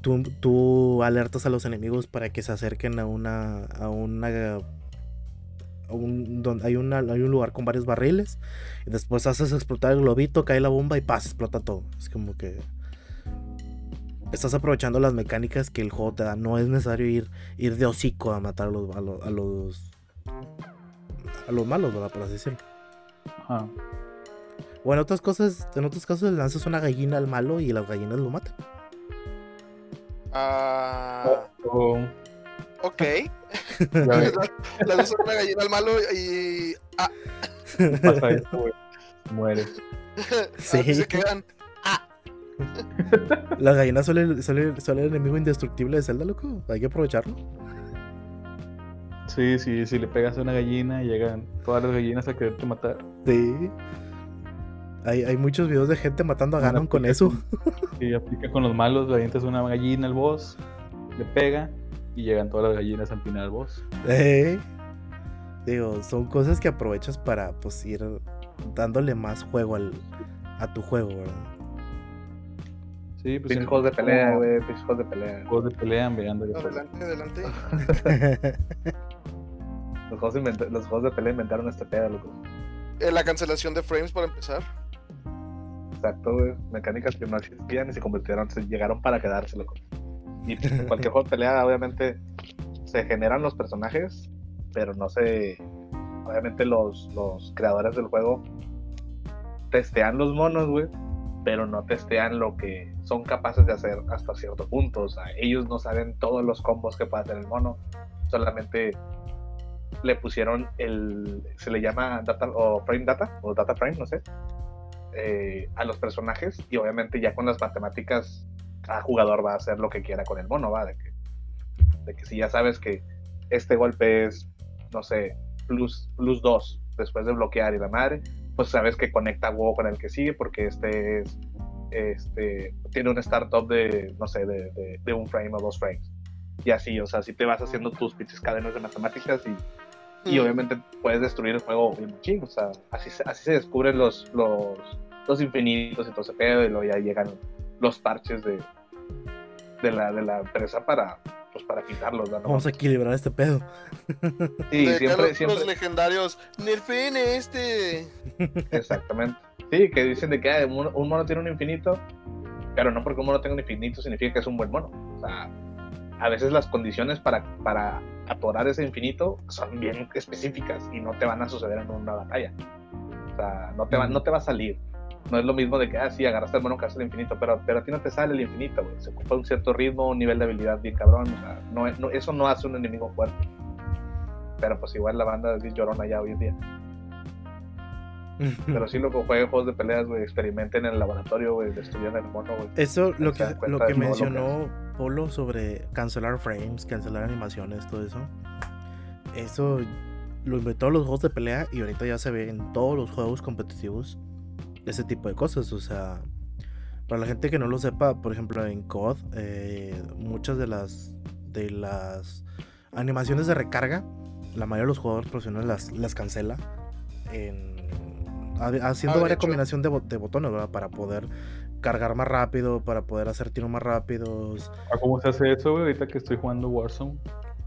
tú, tú alertas a los enemigos para que se acerquen a una. a una. un, donde hay, una, hay un lugar con varios barriles. Y después haces explotar el globito, cae la bomba y pasa, explota todo. Es como que. Estás aprovechando las mecánicas que el juego te da. No es necesario ir, ir de hocico a matar a los. a los. a los, a los malos, ¿verdad? Por así decirlo. Ajá. O en otras cosas, en otros casos le lanzas una gallina al malo y las gallinas lo matan. Ah, O- ok. ya ves, Le das una gallina al malo y. Ah, pasa. Mueres. Sí. aquí se quedan. Las gallinas son el, son el- son el enemigo indestructible de Zelda, loco. Hay que aprovecharlo. Sí, sí, si le pegas a una gallina, llegan todas las gallinas a quererte matar. Sí. Hay, hay muchos videos de gente matando a Ganon con eso. Y aplica con los malos, le avientas una gallina al boss, le pega y llegan todas las gallinas a empinar al boss. Eh. Digo, son cosas que aprovechas para pues ir dándole más juego al, a tu juego, ¿verdad? Sí, pues Pinches es juegos de pelea, güey. Pinches juegos de pelea. Juegos de pelea, veando Adelante, adelante. Los juegos, inventa- los juegos de pelea inventaron este pedo, loco. Eh, la cancelación de frames para empezar. Exacto, güey. Mecánicas que no existían y se convirtieron, se llegaron para quedarse, loco. Y cualquier juego de pelea, obviamente, se generan los personajes, pero no se. Obviamente, los, los creadores del juego testean los monos, güey, pero no testean lo que son capaces de hacer hasta cierto punto. O sea, ellos no saben todos los combos que puede hacer el mono, solamente le pusieron el. Se le llama data o frame data, o data frame, no sé eh, a los personajes y obviamente ya con las matemáticas cada jugador va a hacer lo que quiera con el mono, ¿va? De que, de que si ya sabes que este golpe es, no sé, plus, plus 2 después de bloquear y la madre, pues sabes que conecta huevo con el que sigue porque este es, este, tiene un startup de, no sé, de, de- de un frame o dos frames. Y así, o sea, si te vas haciendo tus pinches cadenas de matemáticas y y Mm. obviamente puedes destruir el juego bien ching, o sea, así, se- así se descubren los, los, los infinitos y todo ese pedo, y luego ya llegan los parches de, de, la, de la empresa para, pues, para quitarlos, ¿no? Vamos a equilibrar este pedo. Sí, siempre, los, siempre, los legendarios. Nerfen este. exactamente. Sí, que dicen de que ah, un, mono, un mono tiene un infinito, pero no porque un mono tenga un infinito significa que es un buen mono. O sea, a veces las condiciones para, para atorar ese infinito son bien específicas y no te van a suceder en una batalla. O sea, no te va, no te va a salir. No es lo mismo de que, ah, sí, agarraste el mono que hace el infinito, pero, pero a ti no te sale el infinito, güey. Se ocupa un cierto ritmo, un nivel de habilidad bien cabrón. O sea, no, no- eso no hace un enemigo fuerte. Pero pues igual la banda es bien llorona ya hoy en día. Pero sí, lo que jueguen juegos de peleas, güey, experimenten en el laboratorio, güey, destruyan el mono, güey. Eso, lo que, lo mencionó Polo sobre cancelar frames, cancelar animaciones, todo eso. Eso lo inventó los juegos de pelea y ahorita ya se ve en todos los juegos competitivos ese tipo de cosas. O sea, para la gente que no lo sepa, por ejemplo en COD, eh, muchas de las de las animaciones de recarga, la mayoría de los jugadores profesionales las, las cancela en- haciendo Ah, varias hecho. combinación de, bo- de botones ¿verdad? para poder cargar más rápido, para poder hacer tiros más rápidos, ¿A ¿Cómo se hace eso, güey? Ahorita que estoy jugando Warzone.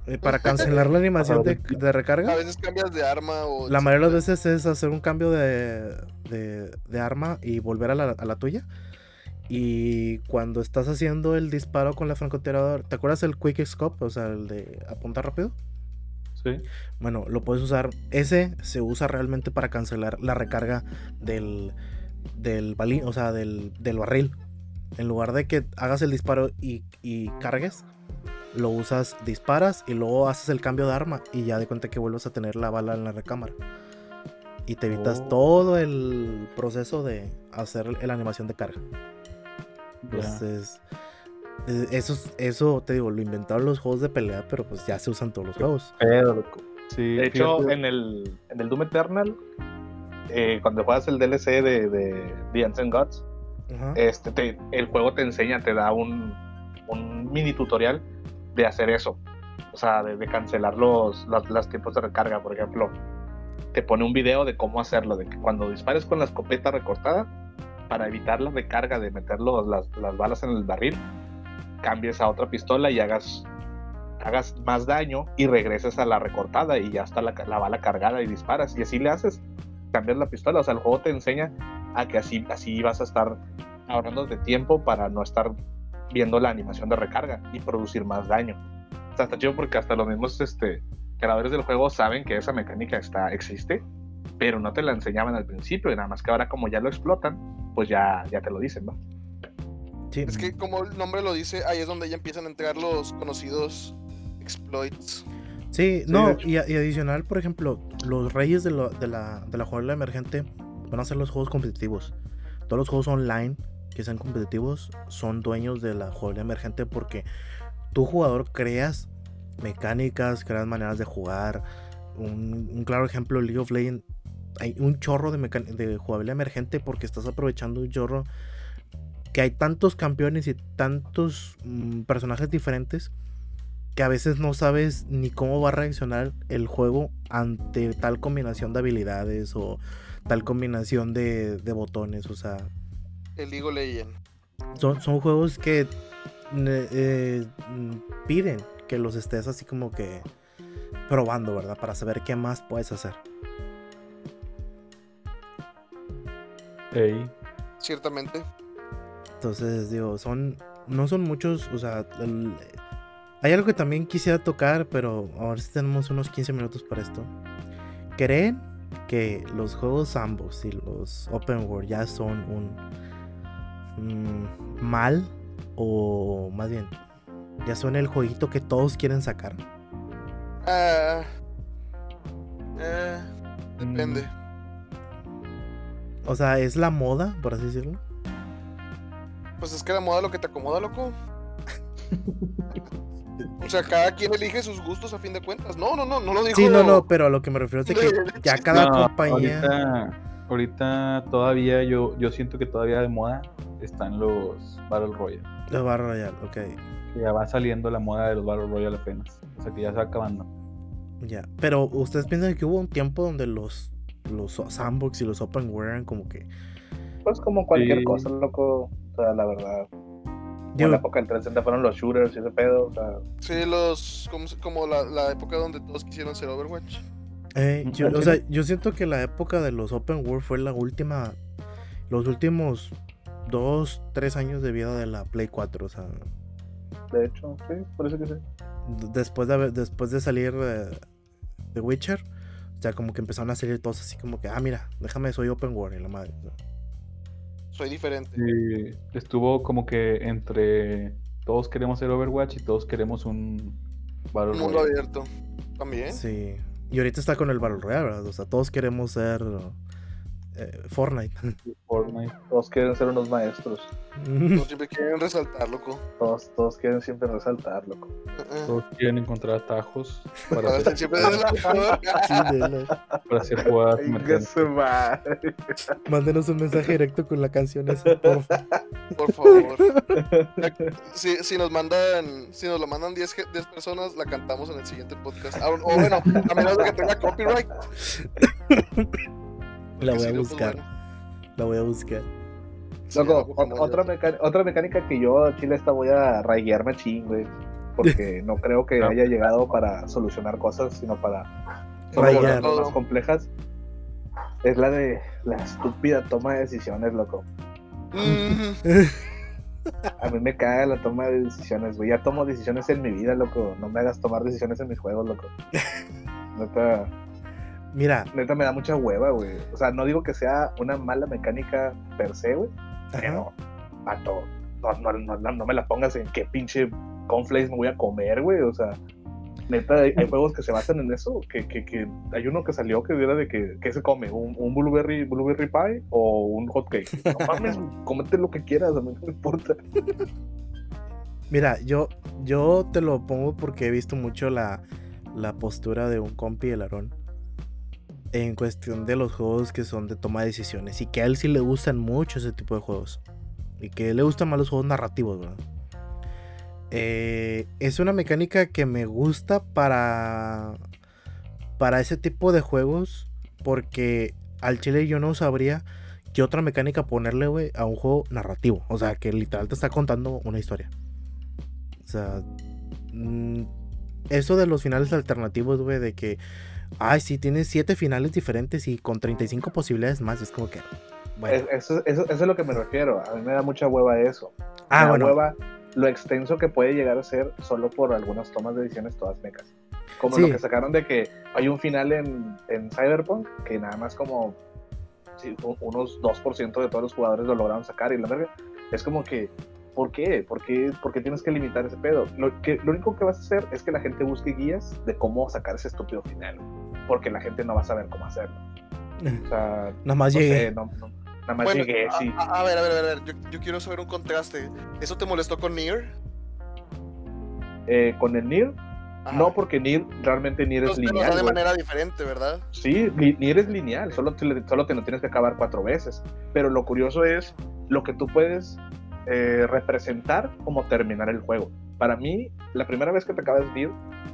eh, para cancelar la animación de, de recarga. A veces cambias de arma o. La mayoría de las veces es hacer un cambio de, de, de arma y volver a la, a la tuya. Y cuando estás haciendo el disparo con la francotiradora, ¿te acuerdas el Quick Scope? O sea, el de apuntar rápido. Sí. Bueno, lo puedes usar. Ese se usa realmente para cancelar la recarga del, del balín, o sea, del, del barril. En lugar de que hagas el disparo y, y cargues, lo usas, disparas y luego haces el cambio de arma y ya de cuenta que vuelves a tener la bala en la recámara. Y te evitas Oh. todo el proceso de hacer la animación de carga. Entonces, eso, es- eso te digo, lo inventaron los juegos de pelea, pero pues ya se usan todos los juegos. Pedo, loco. Sí, De hecho, fíjate, en el, en el Doom Eternal, eh, cuando juegas el DLC de, de The Ancient Gods, este, te- el juego te enseña, te da un, un mini tutorial de hacer eso. O sea, de, de cancelar los, los, los tiempos de recarga, por ejemplo. Te pone un video de cómo hacerlo, de que cuando dispares con la escopeta recortada, para evitar la recarga de meter los- las, las balas en el barril, cambies a otra pistola y hagas, hagas más daño y regreses a la recortada y ya está la, la bala cargada y disparas. Y así le haces, cambias la pistola. O sea, el juego te enseña a que así, así vas a estar ahorrando de tiempo para no estar viendo la animación de recarga y producir más daño. O sea, está chido porque hasta los mismos este, creadores del juego saben que esa mecánica está, existe, pero no te la enseñaban al principio y nada más que ahora como ya lo explotan, pues ya, ya te lo dicen, ¿no? Sí. Es que como el nombre lo dice, ahí es donde ya empiezan a entregar los conocidos exploits. Sí, no, y, adicional, por ejemplo, los reyes de, lo- de la, de la jugabilidad emergente van a ser los juegos competitivos. Todos los juegos online que sean competitivos son dueños de la jugabilidad emergente porque tu jugador creas mecánicas, creas maneras de jugar. Un, un claro ejemplo, League of Legends, hay un chorro de, de jugabilidad emergente porque estás aprovechando un chorro que hay tantos campeones y tantos mm, personajes diferentes que a veces no sabes ni cómo va a reaccionar el juego ante tal combinación de habilidades o tal combinación de, de botones. O sea, El League of Legends. son, son juegos que eh, mm, piden que los estés así como que probando, ¿verdad? Para saber qué más puedes hacer. ey, Ciertamente. Entonces, digo, son. No son muchos. O sea, el- hay algo que también quisiera tocar, pero ahora sí tenemos unos 15 minutos para esto. ¿Creen que los juegos sandbox y los open world ya son un. mm, mal? O más bien, ya son el jueguito que todos quieren sacar. Eh, depende. O sea, es la moda, por así decirlo. Pues es que la moda lo que te acomoda, loco. O sea, cada quien elige sus gustos a fin de cuentas. No, no, no, no lo digo. Sí, no, no, pero a lo que me refiero es de que ya cada No, compañía. Ahorita, ahorita todavía yo, yo siento que todavía de moda están los Battle Royale. Los Battle Royale, ok. Que ya va saliendo la moda de los Battle Royale apenas. O sea que ya se va acabando. Ya, pero ustedes piensan que hubo un tiempo donde los los sandbox y los open world eran como que Pues como cualquier Sí. cosa, loco. O sea, la verdad. Digo- en la época del 360 fueron los shooters y ese pedo. O sea, Sí, los. Como, como la, la época donde todos quisieron ser Overwatch. eh, yo, Al o sea, yo siento que la época de los open world fue la última los últimos dos, tres años de vida de la Play 4, o sea, de hecho, sí, por eso que sí. después de haber- después de salir de, de Witcher, o sea, como que empezaron a salir todos así como que, ah, mira, déjame, soy open world y la madre. o sea. Soy diferente. Estuvo como que entre todos queremos ser Overwatch y todos queremos un Battle Un mundo Royale. abierto. También. Sí. Y ahorita está con el Battle Royale, ¿verdad? O sea, todos queremos ser eh, Fortnite. Fortnite. Todos quieren ser unos maestros. Todos siempre quieren resaltar, loco. Todos, todos quieren siempre resaltar, loco. Uh-uh. Todos quieren encontrar atajos para hacer, siempre para madre. Mándenos un mensaje directo con la canción esa, por favor. Por favor. Si, si nos mandan, si nos lo mandan 10, ge- 10 personas, la cantamos en el siguiente podcast. Ah, O bueno, a menos de que tenga copyright. La voy si a no, pues, buscar. bueno. La voy a buscar. Loco, otra, meca- otra mecánica que yo, Chile, esta voy a rayarme ching, güey. Porque no creo que No. haya llegado para solucionar cosas, sino para Rayar. más complejas. Es la de la estúpida toma de decisiones, loco. Mm, A mí me caga la toma de decisiones, güey. Ya tomo decisiones en mi vida, loco. No me hagas tomar decisiones en mis juegos, loco. Neta, Mira, neta me da mucha hueva, güey. O sea, no digo que sea una mala mecánica per se, güey. Pero, no, no, no, no, me la pongas en qué pinche cornflakes me voy a comer, güey, o sea, neta, hay, hay juegos que se basan en eso, que, que, que hay uno que salió que era de que, ¿qué se come? ¿Un, un blueberry, blueberry pie o un hot cake? No mames, cómete lo que quieras, a mí no me importa. Mira, yo, yo te lo pongo porque he visto mucho la, la postura de un compi, el Aarón, en cuestión de los juegos que son de toma de decisiones y que a él sí le gustan mucho ese tipo de juegos y que le gustan más los juegos narrativos, ¿verdad? Eh, es una mecánica que me gusta para para ese tipo de juegos porque al chile yo no sabría qué otra mecánica ponerle, güey, a un juego narrativo, o sea, que literal te está contando una historia. O sea, mm, eso de los finales alternativos, güey, de que, ay, sí, tienes siete finales diferentes y con 35 posibilidades más, es como que, bueno. Es- Eso, eso, eso es lo que me refiero. A mí me da mucha hueva eso. ah, me da bueno. hueva lo extenso que puede llegar a ser solo por algunas tomas de decisiones todas mecas. Como Sí. lo que sacaron de que hay un final en, en Cyberpunk que nada más como sí, unos 2% de todos los jugadores lo lograron sacar y la verga. Es como que, ¿por qué? ¿Por qué, por qué tienes que limitar ese pedo? Lo, que, lo único que vas a hacer es que la gente busque guías de cómo sacar ese estúpido final. Porque la gente no va a saber cómo hacerlo. O sea, Nada más no llegué. sé, no- no- nada más Bueno, llegué, a, sí. a- a ver, a ver, a ver, a ver, Yo, yo quiero saber un contraste. ¿Eso te molestó con Nier? Eh, con el Nier, Ajá. no porque Nier, realmente Nier es los da lineal. de manera diferente, ¿verdad? Sí, Ni- Nier es lineal, solo te, solo te lo tienes que acabar cuatro veces. Pero lo curioso es lo que tú puedes eh, representar como terminar el juego. Para mí, la primera vez que te acabas Nier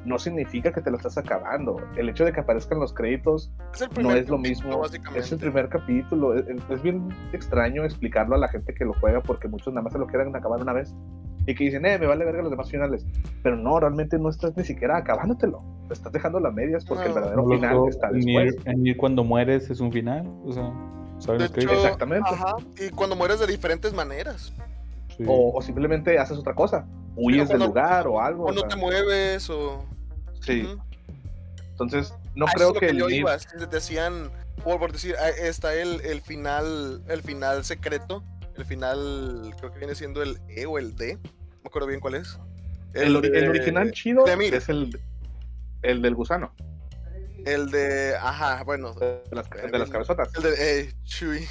no significa que te lo estás acabando. El hecho de que aparezcan los créditos Es no es lo mismo. Es el primer capítulo. Es, es bien extraño explicarlo a la gente que lo juega porque muchos nada más se lo quieren acabar una vez. Y que dicen, eh, me vale verga los demás finales. Pero no, realmente no estás ni siquiera acabándotelo. Te estás dejando las medias porque el verdadero No, final está después. Nier cuando mueres es un final. O sea, ¿sabes De lo que hecho, digo? Exactamente. Ajá. Y cuando mueres de diferentes maneras. Sí. o, o simplemente haces otra cosa, huyes del lugar o algo. O o no sea, te mueves o... sí, entonces no A eso creo es lo que el yo iba. Decían, por, por decir, está el, el final el final secreto. El final, creo que viene siendo el E o el D. No me acuerdo bien cuál es. el, ori- el de- original chido de es el, el del gusano, El de. Ajá, bueno. de las, de las cabezotas. El de. Eh, Chuy.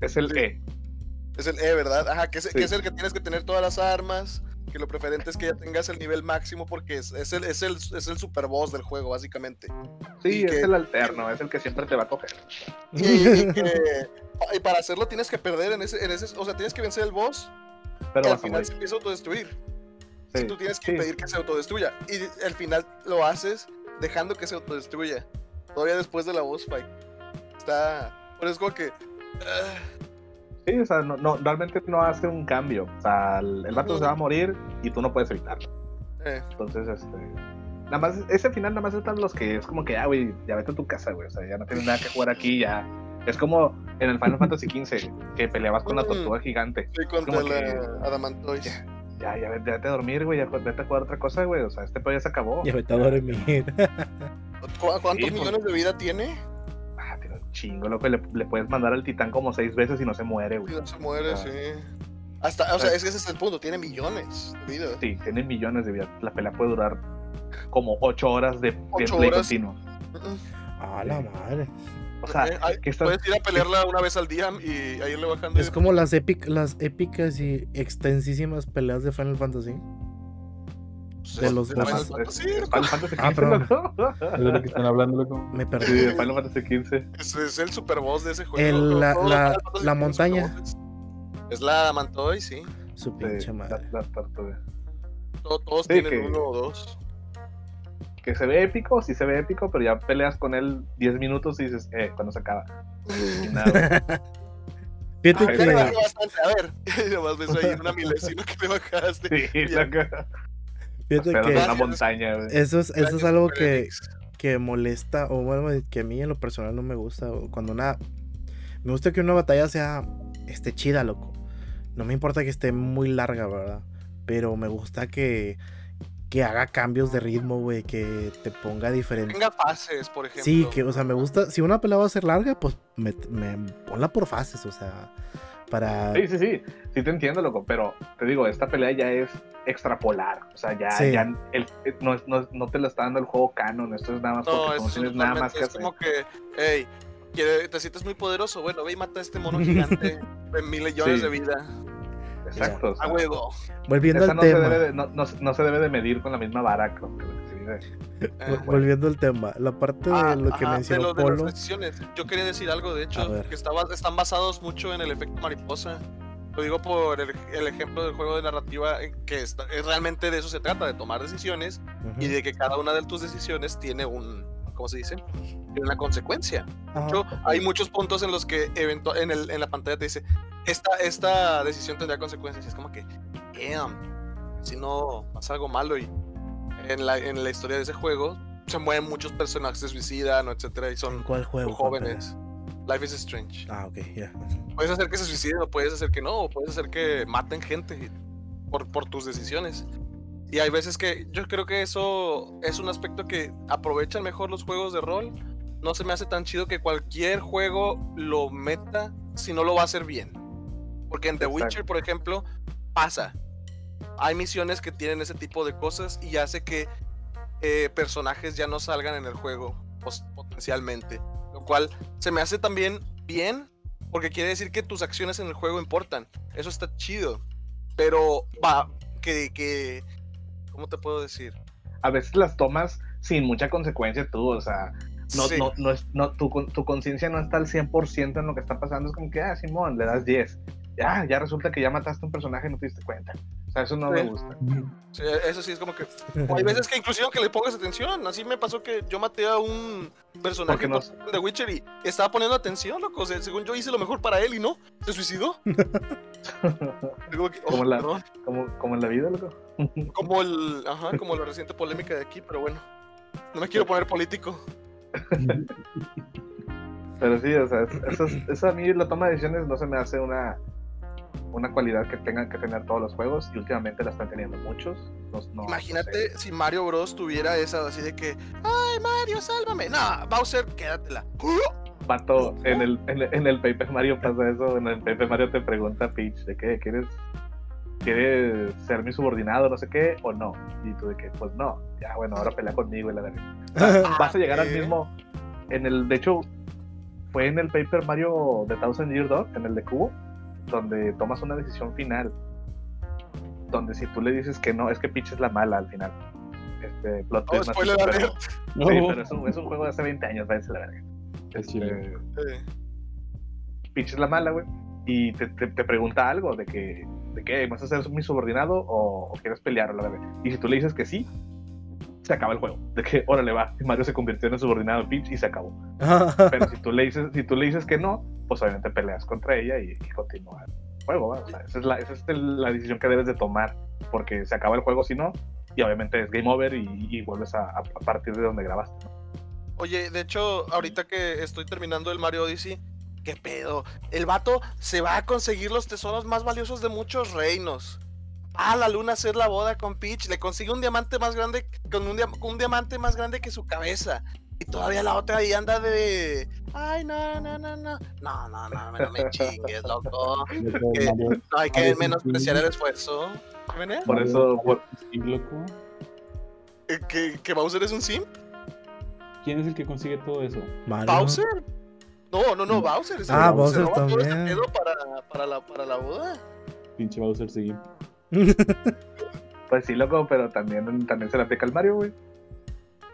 Es el Sí. E. Es el E, ¿verdad? Ajá, que es, que Sí. es el que tienes que tener todas las armas. Que lo preferente es que ya tengas el nivel máximo porque es, es el, es, el, es el super boss del juego, básicamente. Sí, Y es que- el alterno, es el que siempre te va a coger. Y, y que- y para hacerlo tienes que perder en ese, en ese. O sea, tienes que vencer el boss Pero y al final se empieza a autodestruir. Sí, Y tú tienes que sí. impedir que se autodestruya. Y al final lo haces dejando que se autodestruya. Todavía después de la boss fight. Está. Pero es como que. ah, Sí, o sea, no, no, realmente no hace un cambio. O sea, el, el vato se va a morir y tú no puedes evitarlo. eh, Entonces, este. Nada más, ese final nada más están los que es como que, ah, güey, ya vete a tu casa, güey. O sea, ya no tienes nada que jugar aquí, ya. Es como en el Final Fantasy XV, que peleabas con la Mm. tortuga gigante. Estoy contra como la que- Adamantois. Ya, ya, vete, vete a dormir, güey, ya vete a jugar otra cosa, güey. O sea, este pedo ya se acabó. Ya vete a dormir. ¿Cu- ¿Cuántos Sí, pues. millones de vida tiene? Chingo, loco. Le, le puedes mandar al titán como seis veces y no se muere, Y güey. no se muere, Ah. sí. Hasta, o sea, es que ese es el punto, tiene millones de vida. Sí, tiene millones de vidas. La pelea puede durar como ocho horas de gameplay continuo. A la madre. O sea, ay, que estás- Puedes ir a pelearla una vez al día y a irle bajando. Es como las, epic, las épicas y extensísimas peleas de Final Fantasy. De los Fantasy Ah, XV, perdón. Es de lo que están hablando, loco. Me Sí, perdí. de Final Fantasy XV. Es, es el super boss de ese juego. El- Todos la- los la- la montaña. Es la Adamantois, sí. Su Sí, pinche la, madre. la tortuga. To- Todos Sí, tienen que- uno o dos. Que se ve épico, sí se ve épico, pero ya peleas con él 10 minutos y dices, eh, cuando se acaba. Y nada. Fíjate que bastante, a ver. Y nomás ves ahí en una milésima que le bajaste. Sí, Ya. Fíjate Pero que en una montaña, güey. eso es, eso es algo que, que molesta, o bueno, que a mí en lo personal no me gusta. Cuando una. Me gusta que una batalla sea esté chida, loco. No me importa que esté muy larga, ¿verdad? Pero me gusta que, que haga cambios de ritmo, güey. Que te ponga diferente. Tenga fases, por ejemplo. Sí, que, o sea, me gusta. Si una pelea va a ser larga, pues me, me- ponla por fases, o sea. Para... Sí, sí, sí, sí te entiendo, loco, pero te digo, esta pelea ya es extrapolar, o sea, ya, Sí. ya el- no, es- no, no te la está dando el juego canon, esto es nada más No, porque es tienes nada más que es hacer. como que, hey, quiere- te sientes muy poderoso, bueno, ve y mata a este mono gigante de mil millones Sí. de vida. Exacto, o sea, A huevo. Volviendo esa al no se, tema. debe de, no, no- no se debe de medir con la misma vara con que Eh, Vol- Volviendo al tema, la parte de Ah, lo que ajá, de mencionó lo- de las Polo. decisiones. Yo quería decir algo, de A hecho, que estaba, están basados mucho en el efecto mariposa. Lo digo por el, el ejemplo del juego de narrativa, eh, que está- eh, realmente de eso se trata, de tomar decisiones Ujú. y de que cada una de tus decisiones tiene un, ¿cómo se dice? Tiene una consecuencia. Ajá. De hecho, hay muchos puntos en los que en, el- en la pantalla te dice, esta, esta decisión tendrá consecuencias. Y es como que, damn, si no pasa algo malo. Y en la, en la historia de ese juego se mueven muchos personajes, se suicidan, etcétera, y ¿En son cuál juego? jóvenes. Life is Strange. Ah, ok, ya. Puedes hacer que se suiciden, o puedes hacer que no, o puedes hacer que maten gente por, por tus decisiones. Y hay veces que yo creo que eso es un aspecto que aprovechan mejor los juegos de rol. No se me hace tan chido que cualquier juego lo meta si no lo va a hacer bien. Porque en The Exacto. Witcher, por ejemplo, pasa. Hay misiones que tienen ese tipo de cosas y hace que eh, personajes ya no salgan en el juego potencialmente. Lo cual se me hace también bien porque quiere decir que tus acciones en el juego importan. Eso está chido. Pero va, que, que ¿cómo te puedo decir? A veces las tomas sin mucha consecuencia tú, o sea, no, Sí. no, no es, no, tu, con- tu conciencia no está al 100% en lo que está pasando, es como que, ah, Simón, le das 10. Ya, ya resulta que ya mataste a un personaje y no te diste cuenta. O sea, eso no Sí. me gusta. Sí, eso sí es como que. o hay veces que inclusive aunque le pongas atención. Así me pasó que yo maté a un personaje no- de Witcher y estaba poniendo atención, loco. O sea, según yo hice lo mejor para él y no. Se suicidó. Y como que, oh, Como la- perdón. como, como en la vida, loco. Como el. Ajá, como la reciente polémica de aquí, pero bueno. No me quiero poner político. Pero sí, o sea, es- eso, es- eso a mí la toma de decisiones no se me hace una, una cualidad que tengan que tener todos los juegos y últimamente la están teniendo muchos. No- no- no Imagínate sé. si Mario Bros tuviera esa así de que. ¡Ay, Mario, sálvame! No, Bowser, quédatela. Vato, en el, en, el- en el Paper Mario pasa eso. En el Paper Mario te pregunta Peach de qué, ¿quieres, ¿quieres ser mi subordinado, no sé qué, o no? Y tú de que, pues no. Ya, bueno, ahora pelea conmigo y la verga. Vas a llegar al mismo. En el, de hecho, fue en el Paper Mario de Thousand Year Door, en el de Cubo, donde tomas una decisión final. Donde si tú le dices que no, es que Peach es la mala al final. Este, plot Oh, twist más spoiler pero-. No, Sí, pero es un, es un juego de hace 20 años, váyanse a la verga. es chile. Eh, Eh, Peach es la mala, güey. Y te, te- te pregunta algo de que, de que vas a ser mi subordinado o, o quieres pelear o la verga. Y si tú le dices que sí, se acaba el juego. De que, órale, va. Y Mario se convirtió en el subordinado de Peach y se acabó. Pero si tú le dices, si tú le dices que no, pues obviamente peleas contra ella y, y continúa el juego, ¿va? O sea, esa es, la, esa es el- la decisión que debes de tomar. Porque se acaba el juego si no, y obviamente es game over y, y vuelves a, a- a partir de donde grabaste. ¿no? Oye, de hecho, ahorita que estoy terminando el Mario Odyssey, ¿qué pedo? El vato se va a conseguir los tesoros más valiosos de muchos reinos. Va a la luna a hacer la boda con Peach, le consigue un diamante más grande, con un, dia- con un diamante más grande que su cabeza. Y todavía la otra ahí anda de. Ay, no, no, no, no. No, no, no, no me chingues, loco. Que- No hay que menospreciar el esfuerzo. ¿Qué viene? Por eso, por- sí, loco. Eh, ¿Que, ¿Que Bowser es un simp? ¿Quién es el que consigue todo eso? Mario. ¿Bowser? No, no, no, Bowser. es el Ah, que Bowser se roba todo ese también. pedo para, para, la, para la boda. Pinche Bowser sí. pues sí, loco, pero también, también se la aplica el Mario, güey.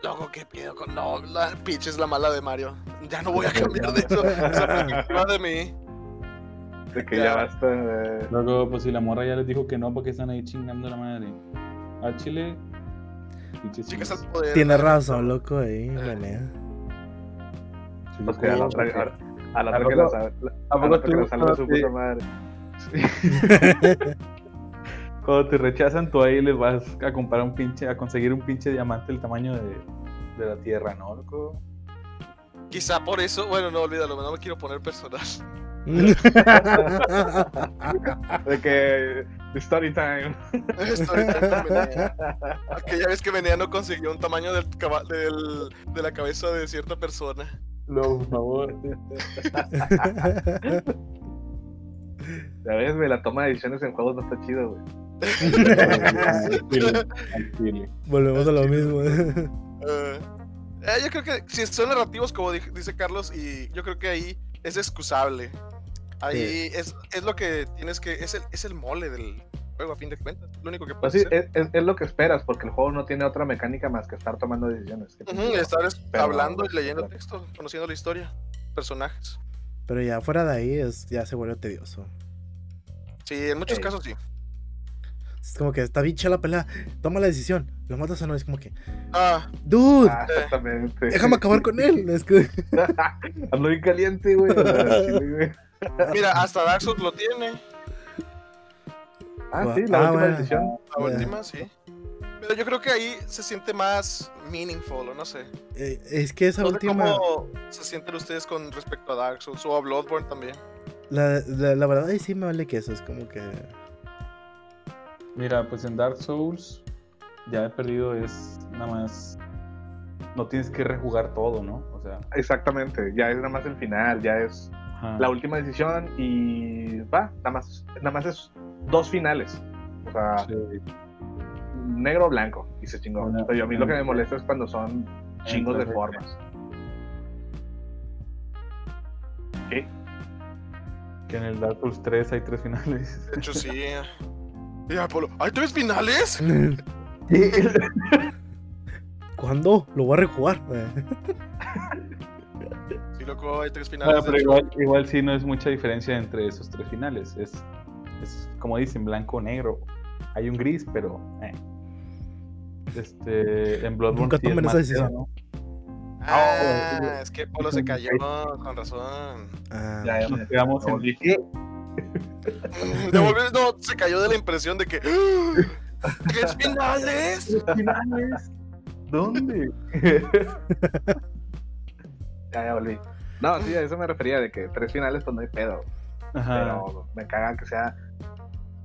Loco, ¿qué pedo con.? No, la Peach es la mala de Mario. Ya no voy a cambiar de eso. Esa perspectiva de mí. De que Ya. ya basta. de- Luego, pues si la morra ya les dijo que no, porque están ahí chingando la madre? A Chile. Chicas al poder. Tienes razón, loco, ahí, René. Sí, Pues que a la loco, otra, a, a la ¿A otra que la sabe, la- ¿A la poco la su puta madre. Cuando te rechazan, tú ahí les vas a comprar un pinche, a conseguir un pinche diamante del tamaño de, de la tierra, ¿no, loco? Quizá por eso. Bueno, no, olvídalo, no me quiero poner personal. De que. Story time. Con Menea. Aquella vez que Menea no consiguió un tamaño del, caba- del- de la cabeza de cierta persona. No, por favor. Ya ves, güey, la toma de decisiones en juegos no está chido, güey. Volvemos a lo mismo. Eh, eh, yo creo que si son narrativos, como di- dice Carlos, y yo creo que ahí es excusable. Ahí es, es lo que tienes que. Es el, es el mole del juego, a fin de cuentas. Lo único que Pues puedes sí, hacer. es, es- es lo que esperas, porque el juego no tiene otra mecánica más que estar tomando decisiones. ¿Qué Ujú, pinche y estar es- Pero- hablando y leyendo texto, conociendo la historia, personajes. Pero ya fuera de ahí es, ya se vuelve tedioso. Sí, en muchos casos sí. Es como que está bien chida la pelea. Toma la decisión. Lo matas o no. Es como que, Ah, dude, Ah, exactamente. déjame acabar con él. Es que, Ando bien caliente, güey. mira, hasta Dark Souls lo tiene. Ah, sí, la Ah, última bueno. decisión. La última, sí. Pero yo creo que ahí se siente más meaningful, o no sé. eh, es que esa No sé última. cómo se sienten ustedes con respecto a Dark Souls o a Bloodborne también. La, la, la verdad, ahí sí me vale que eso. Es como que. Mira, pues en Dark Souls ya he perdido es nada más. No tienes que rejugar todo, ¿no? O sea, Exactamente, ya es nada más el final, ya es ajá. la última decisión y va, nada más, nada más es dos finales. O sea, Sí. negro o blanco, y se chingó. Una- Pero a mí lo que me molesta es cuando son chingos de formas. ¿Qué? Que en el Dark Souls 3 hay tres finales. De hecho, sí. Polo, ¿hay tres finales? ¿Cuándo? Lo voy a rejugar. Eh, Sí, loco, hay tres finales. pero igual, igual sí no es mucha diferencia entre esos tres finales. Es, es como dicen, blanco o negro. Hay un gris, pero. eh. Este, en Bloodborne Nunca sí es tomen más esa decisión. Ah, es que Polo se cayó, con razón. ah, Ya, ya Nos quedamos en no, se cayó de la impresión de que. ¡Ah! ¿Tres finales? finales. ¿Dónde? Ya, ya volví. No, sí, a eso me refería, de que tres finales pues no hay pedo. Ajá. Pero me caga que sea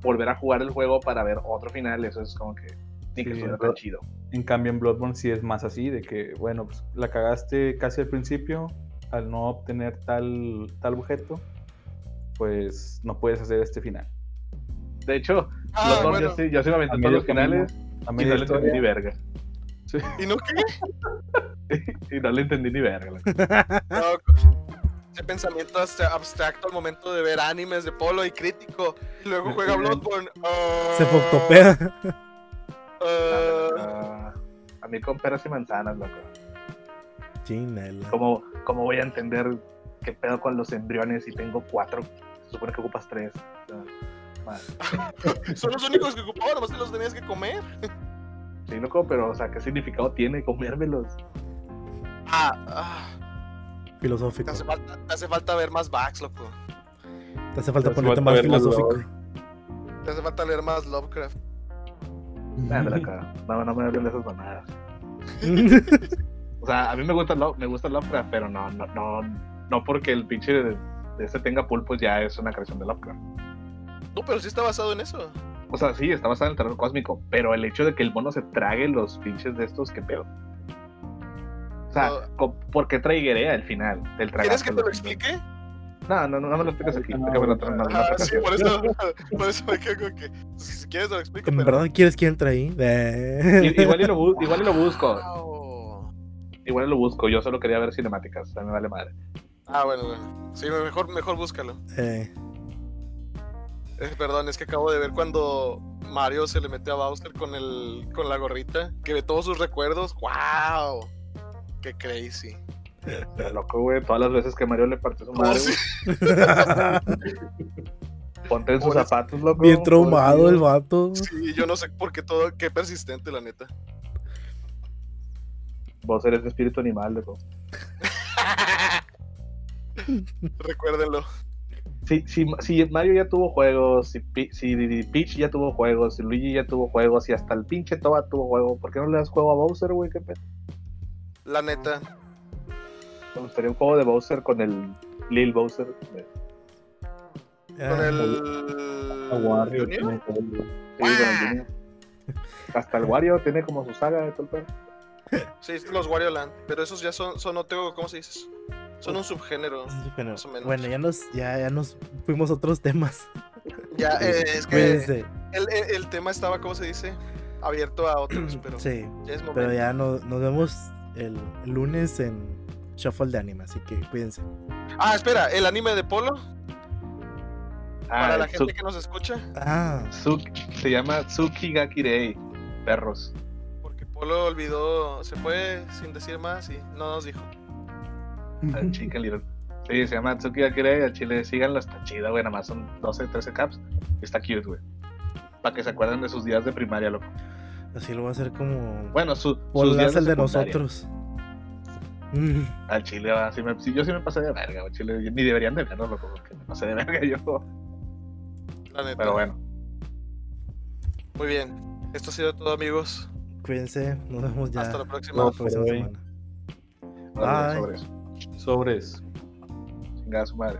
volver a jugar el juego para ver otro final, eso es como que Sí, tan chido. En cambio, en Bloodborne sí es más así, de que, bueno, pues la cagaste casi al principio, al no obtener tal, tal objeto, pues no puedes hacer este final. De hecho, Ah, los dos bueno. yo sí, yo sí me aventé A todos los finales camino, a y no le entendí ni verga. sí. ¿Y no qué? Y no le entendí ni verga. No, ese pensamiento hasta abstracto al momento de ver animes de Polo y crítico. Y luego juega Bloodborne. Se ah, Ah, a mí con peras y manzanas, loco. Chinela. ¿Cómo, ¿Cómo voy a entender qué pedo con los embriones si tengo cuatro? Supone que ocupas tres. Son los únicos que ocupaba, nomás que los tenías que comer. Sí, loco, pero, o sea, ¿qué significado tiene comérmelos? Ah, ah, te, Filosófico. hace falta, te hace falta ver más backs, loco. Te hace falta Te hace ponerte falta más filosófico. Te hace falta leer más Lovecraft. Nada, loco. No, no me hablen de esas mamadas. O sea, a mí me gusta, Lo- me gusta Lovecraft, pero no, no, no, no porque el pinche de, ese tenga pulpos ya es una creación de Lovecraft. No, pero sí está basado en eso. O sea, sí, está basado en el terror cósmico, pero el hecho de que el mono se trague los pinches de estos, ¿qué pedo? O sea, No. ¿por qué traiguerea el final del ¿Quieres que te lo explique? No, no, no, no me lo expliques aquí. No, no, alguna Ah, sí, por eso, por eso me quedo con que. Si, si quieres, te lo explico. ¿En pero- verdad quieres que entre ahí? Igual y, lo, bu- igual y lo busco. Wow. Igual y lo busco. Yo solo quería ver cinemáticas. O sea, me vale madre. Ah, bueno, bueno. Sí, mejor, mejor búscalo. Eh, Eh, perdón, es que acabo de ver cuando Mario se le mete a Bowser con el con la gorrita, que ve todos sus recuerdos. ¡Wow! ¡Qué crazy! Pero loco, güey. Todas las veces que Mario le partió su Oh, madre, ponte en sus Pobres- zapatos, loco. bien traumado el Pobrecillo. vato. Sí, yo no sé por qué todo, qué persistente, la neta. Vos eres de espíritu animal, loco. Recuérdenlo. Si, si, si Mario ya tuvo juegos, si, si Peach ya tuvo juegos, si Luigi ya tuvo juegos, y hasta el pinche Toba tuvo juego, ¿por qué no le das juego a Bowser, güey? ¿Qué pedo? La neta. Me gustaría un juego de Bowser con el Lil Bowser. Con Ah, el. A Wario. Sí, con el Junior. Hasta el Wario tiene como su saga de todo el pedo. Sí, los Wario Land. Pero esos ya son, son otro, ¿cómo se dice? Son un subgénero. bueno, más o menos. bueno, ya nos, ya, ya nos fuimos a otros temas. Ya, eh, es que Cuídense. el, el- el tema estaba, ¿cómo se dice? Abierto a otros, pero Sí, ya es momento. pero ya no- nos vemos el lunes en Shuffle de Anime, así que cuídense. Ah, espera, el anime de Polo, para Ah, la el gente que nos escucha, Ah, se llama Tsukigakirei. Perros. porque Polo olvidó, se fue sin decir más y no nos dijo. Al Chicken Little. Sí, se llama Tsukigakirei. Al chile, síganlo. Está chido, güey. Nada más son 12, 13 caps. Está cute, güey. Para que se acuerden de sus días de primaria, loco. así lo voy a hacer como Bueno, su, sus días el de nosotros. Mm, Al chile, va, me- sí, yo sí me pasé de verga, güey. Chile, ni deberían de verlo, loco, porque me pasé de verga yo. La neta. Pero bueno, Muy bien. Esto ha sido todo, amigos. Cuídense, nos vemos ya Hasta la próxima. la próxima Bye. semana. vale, Bye. Sobres. Chinga su madre.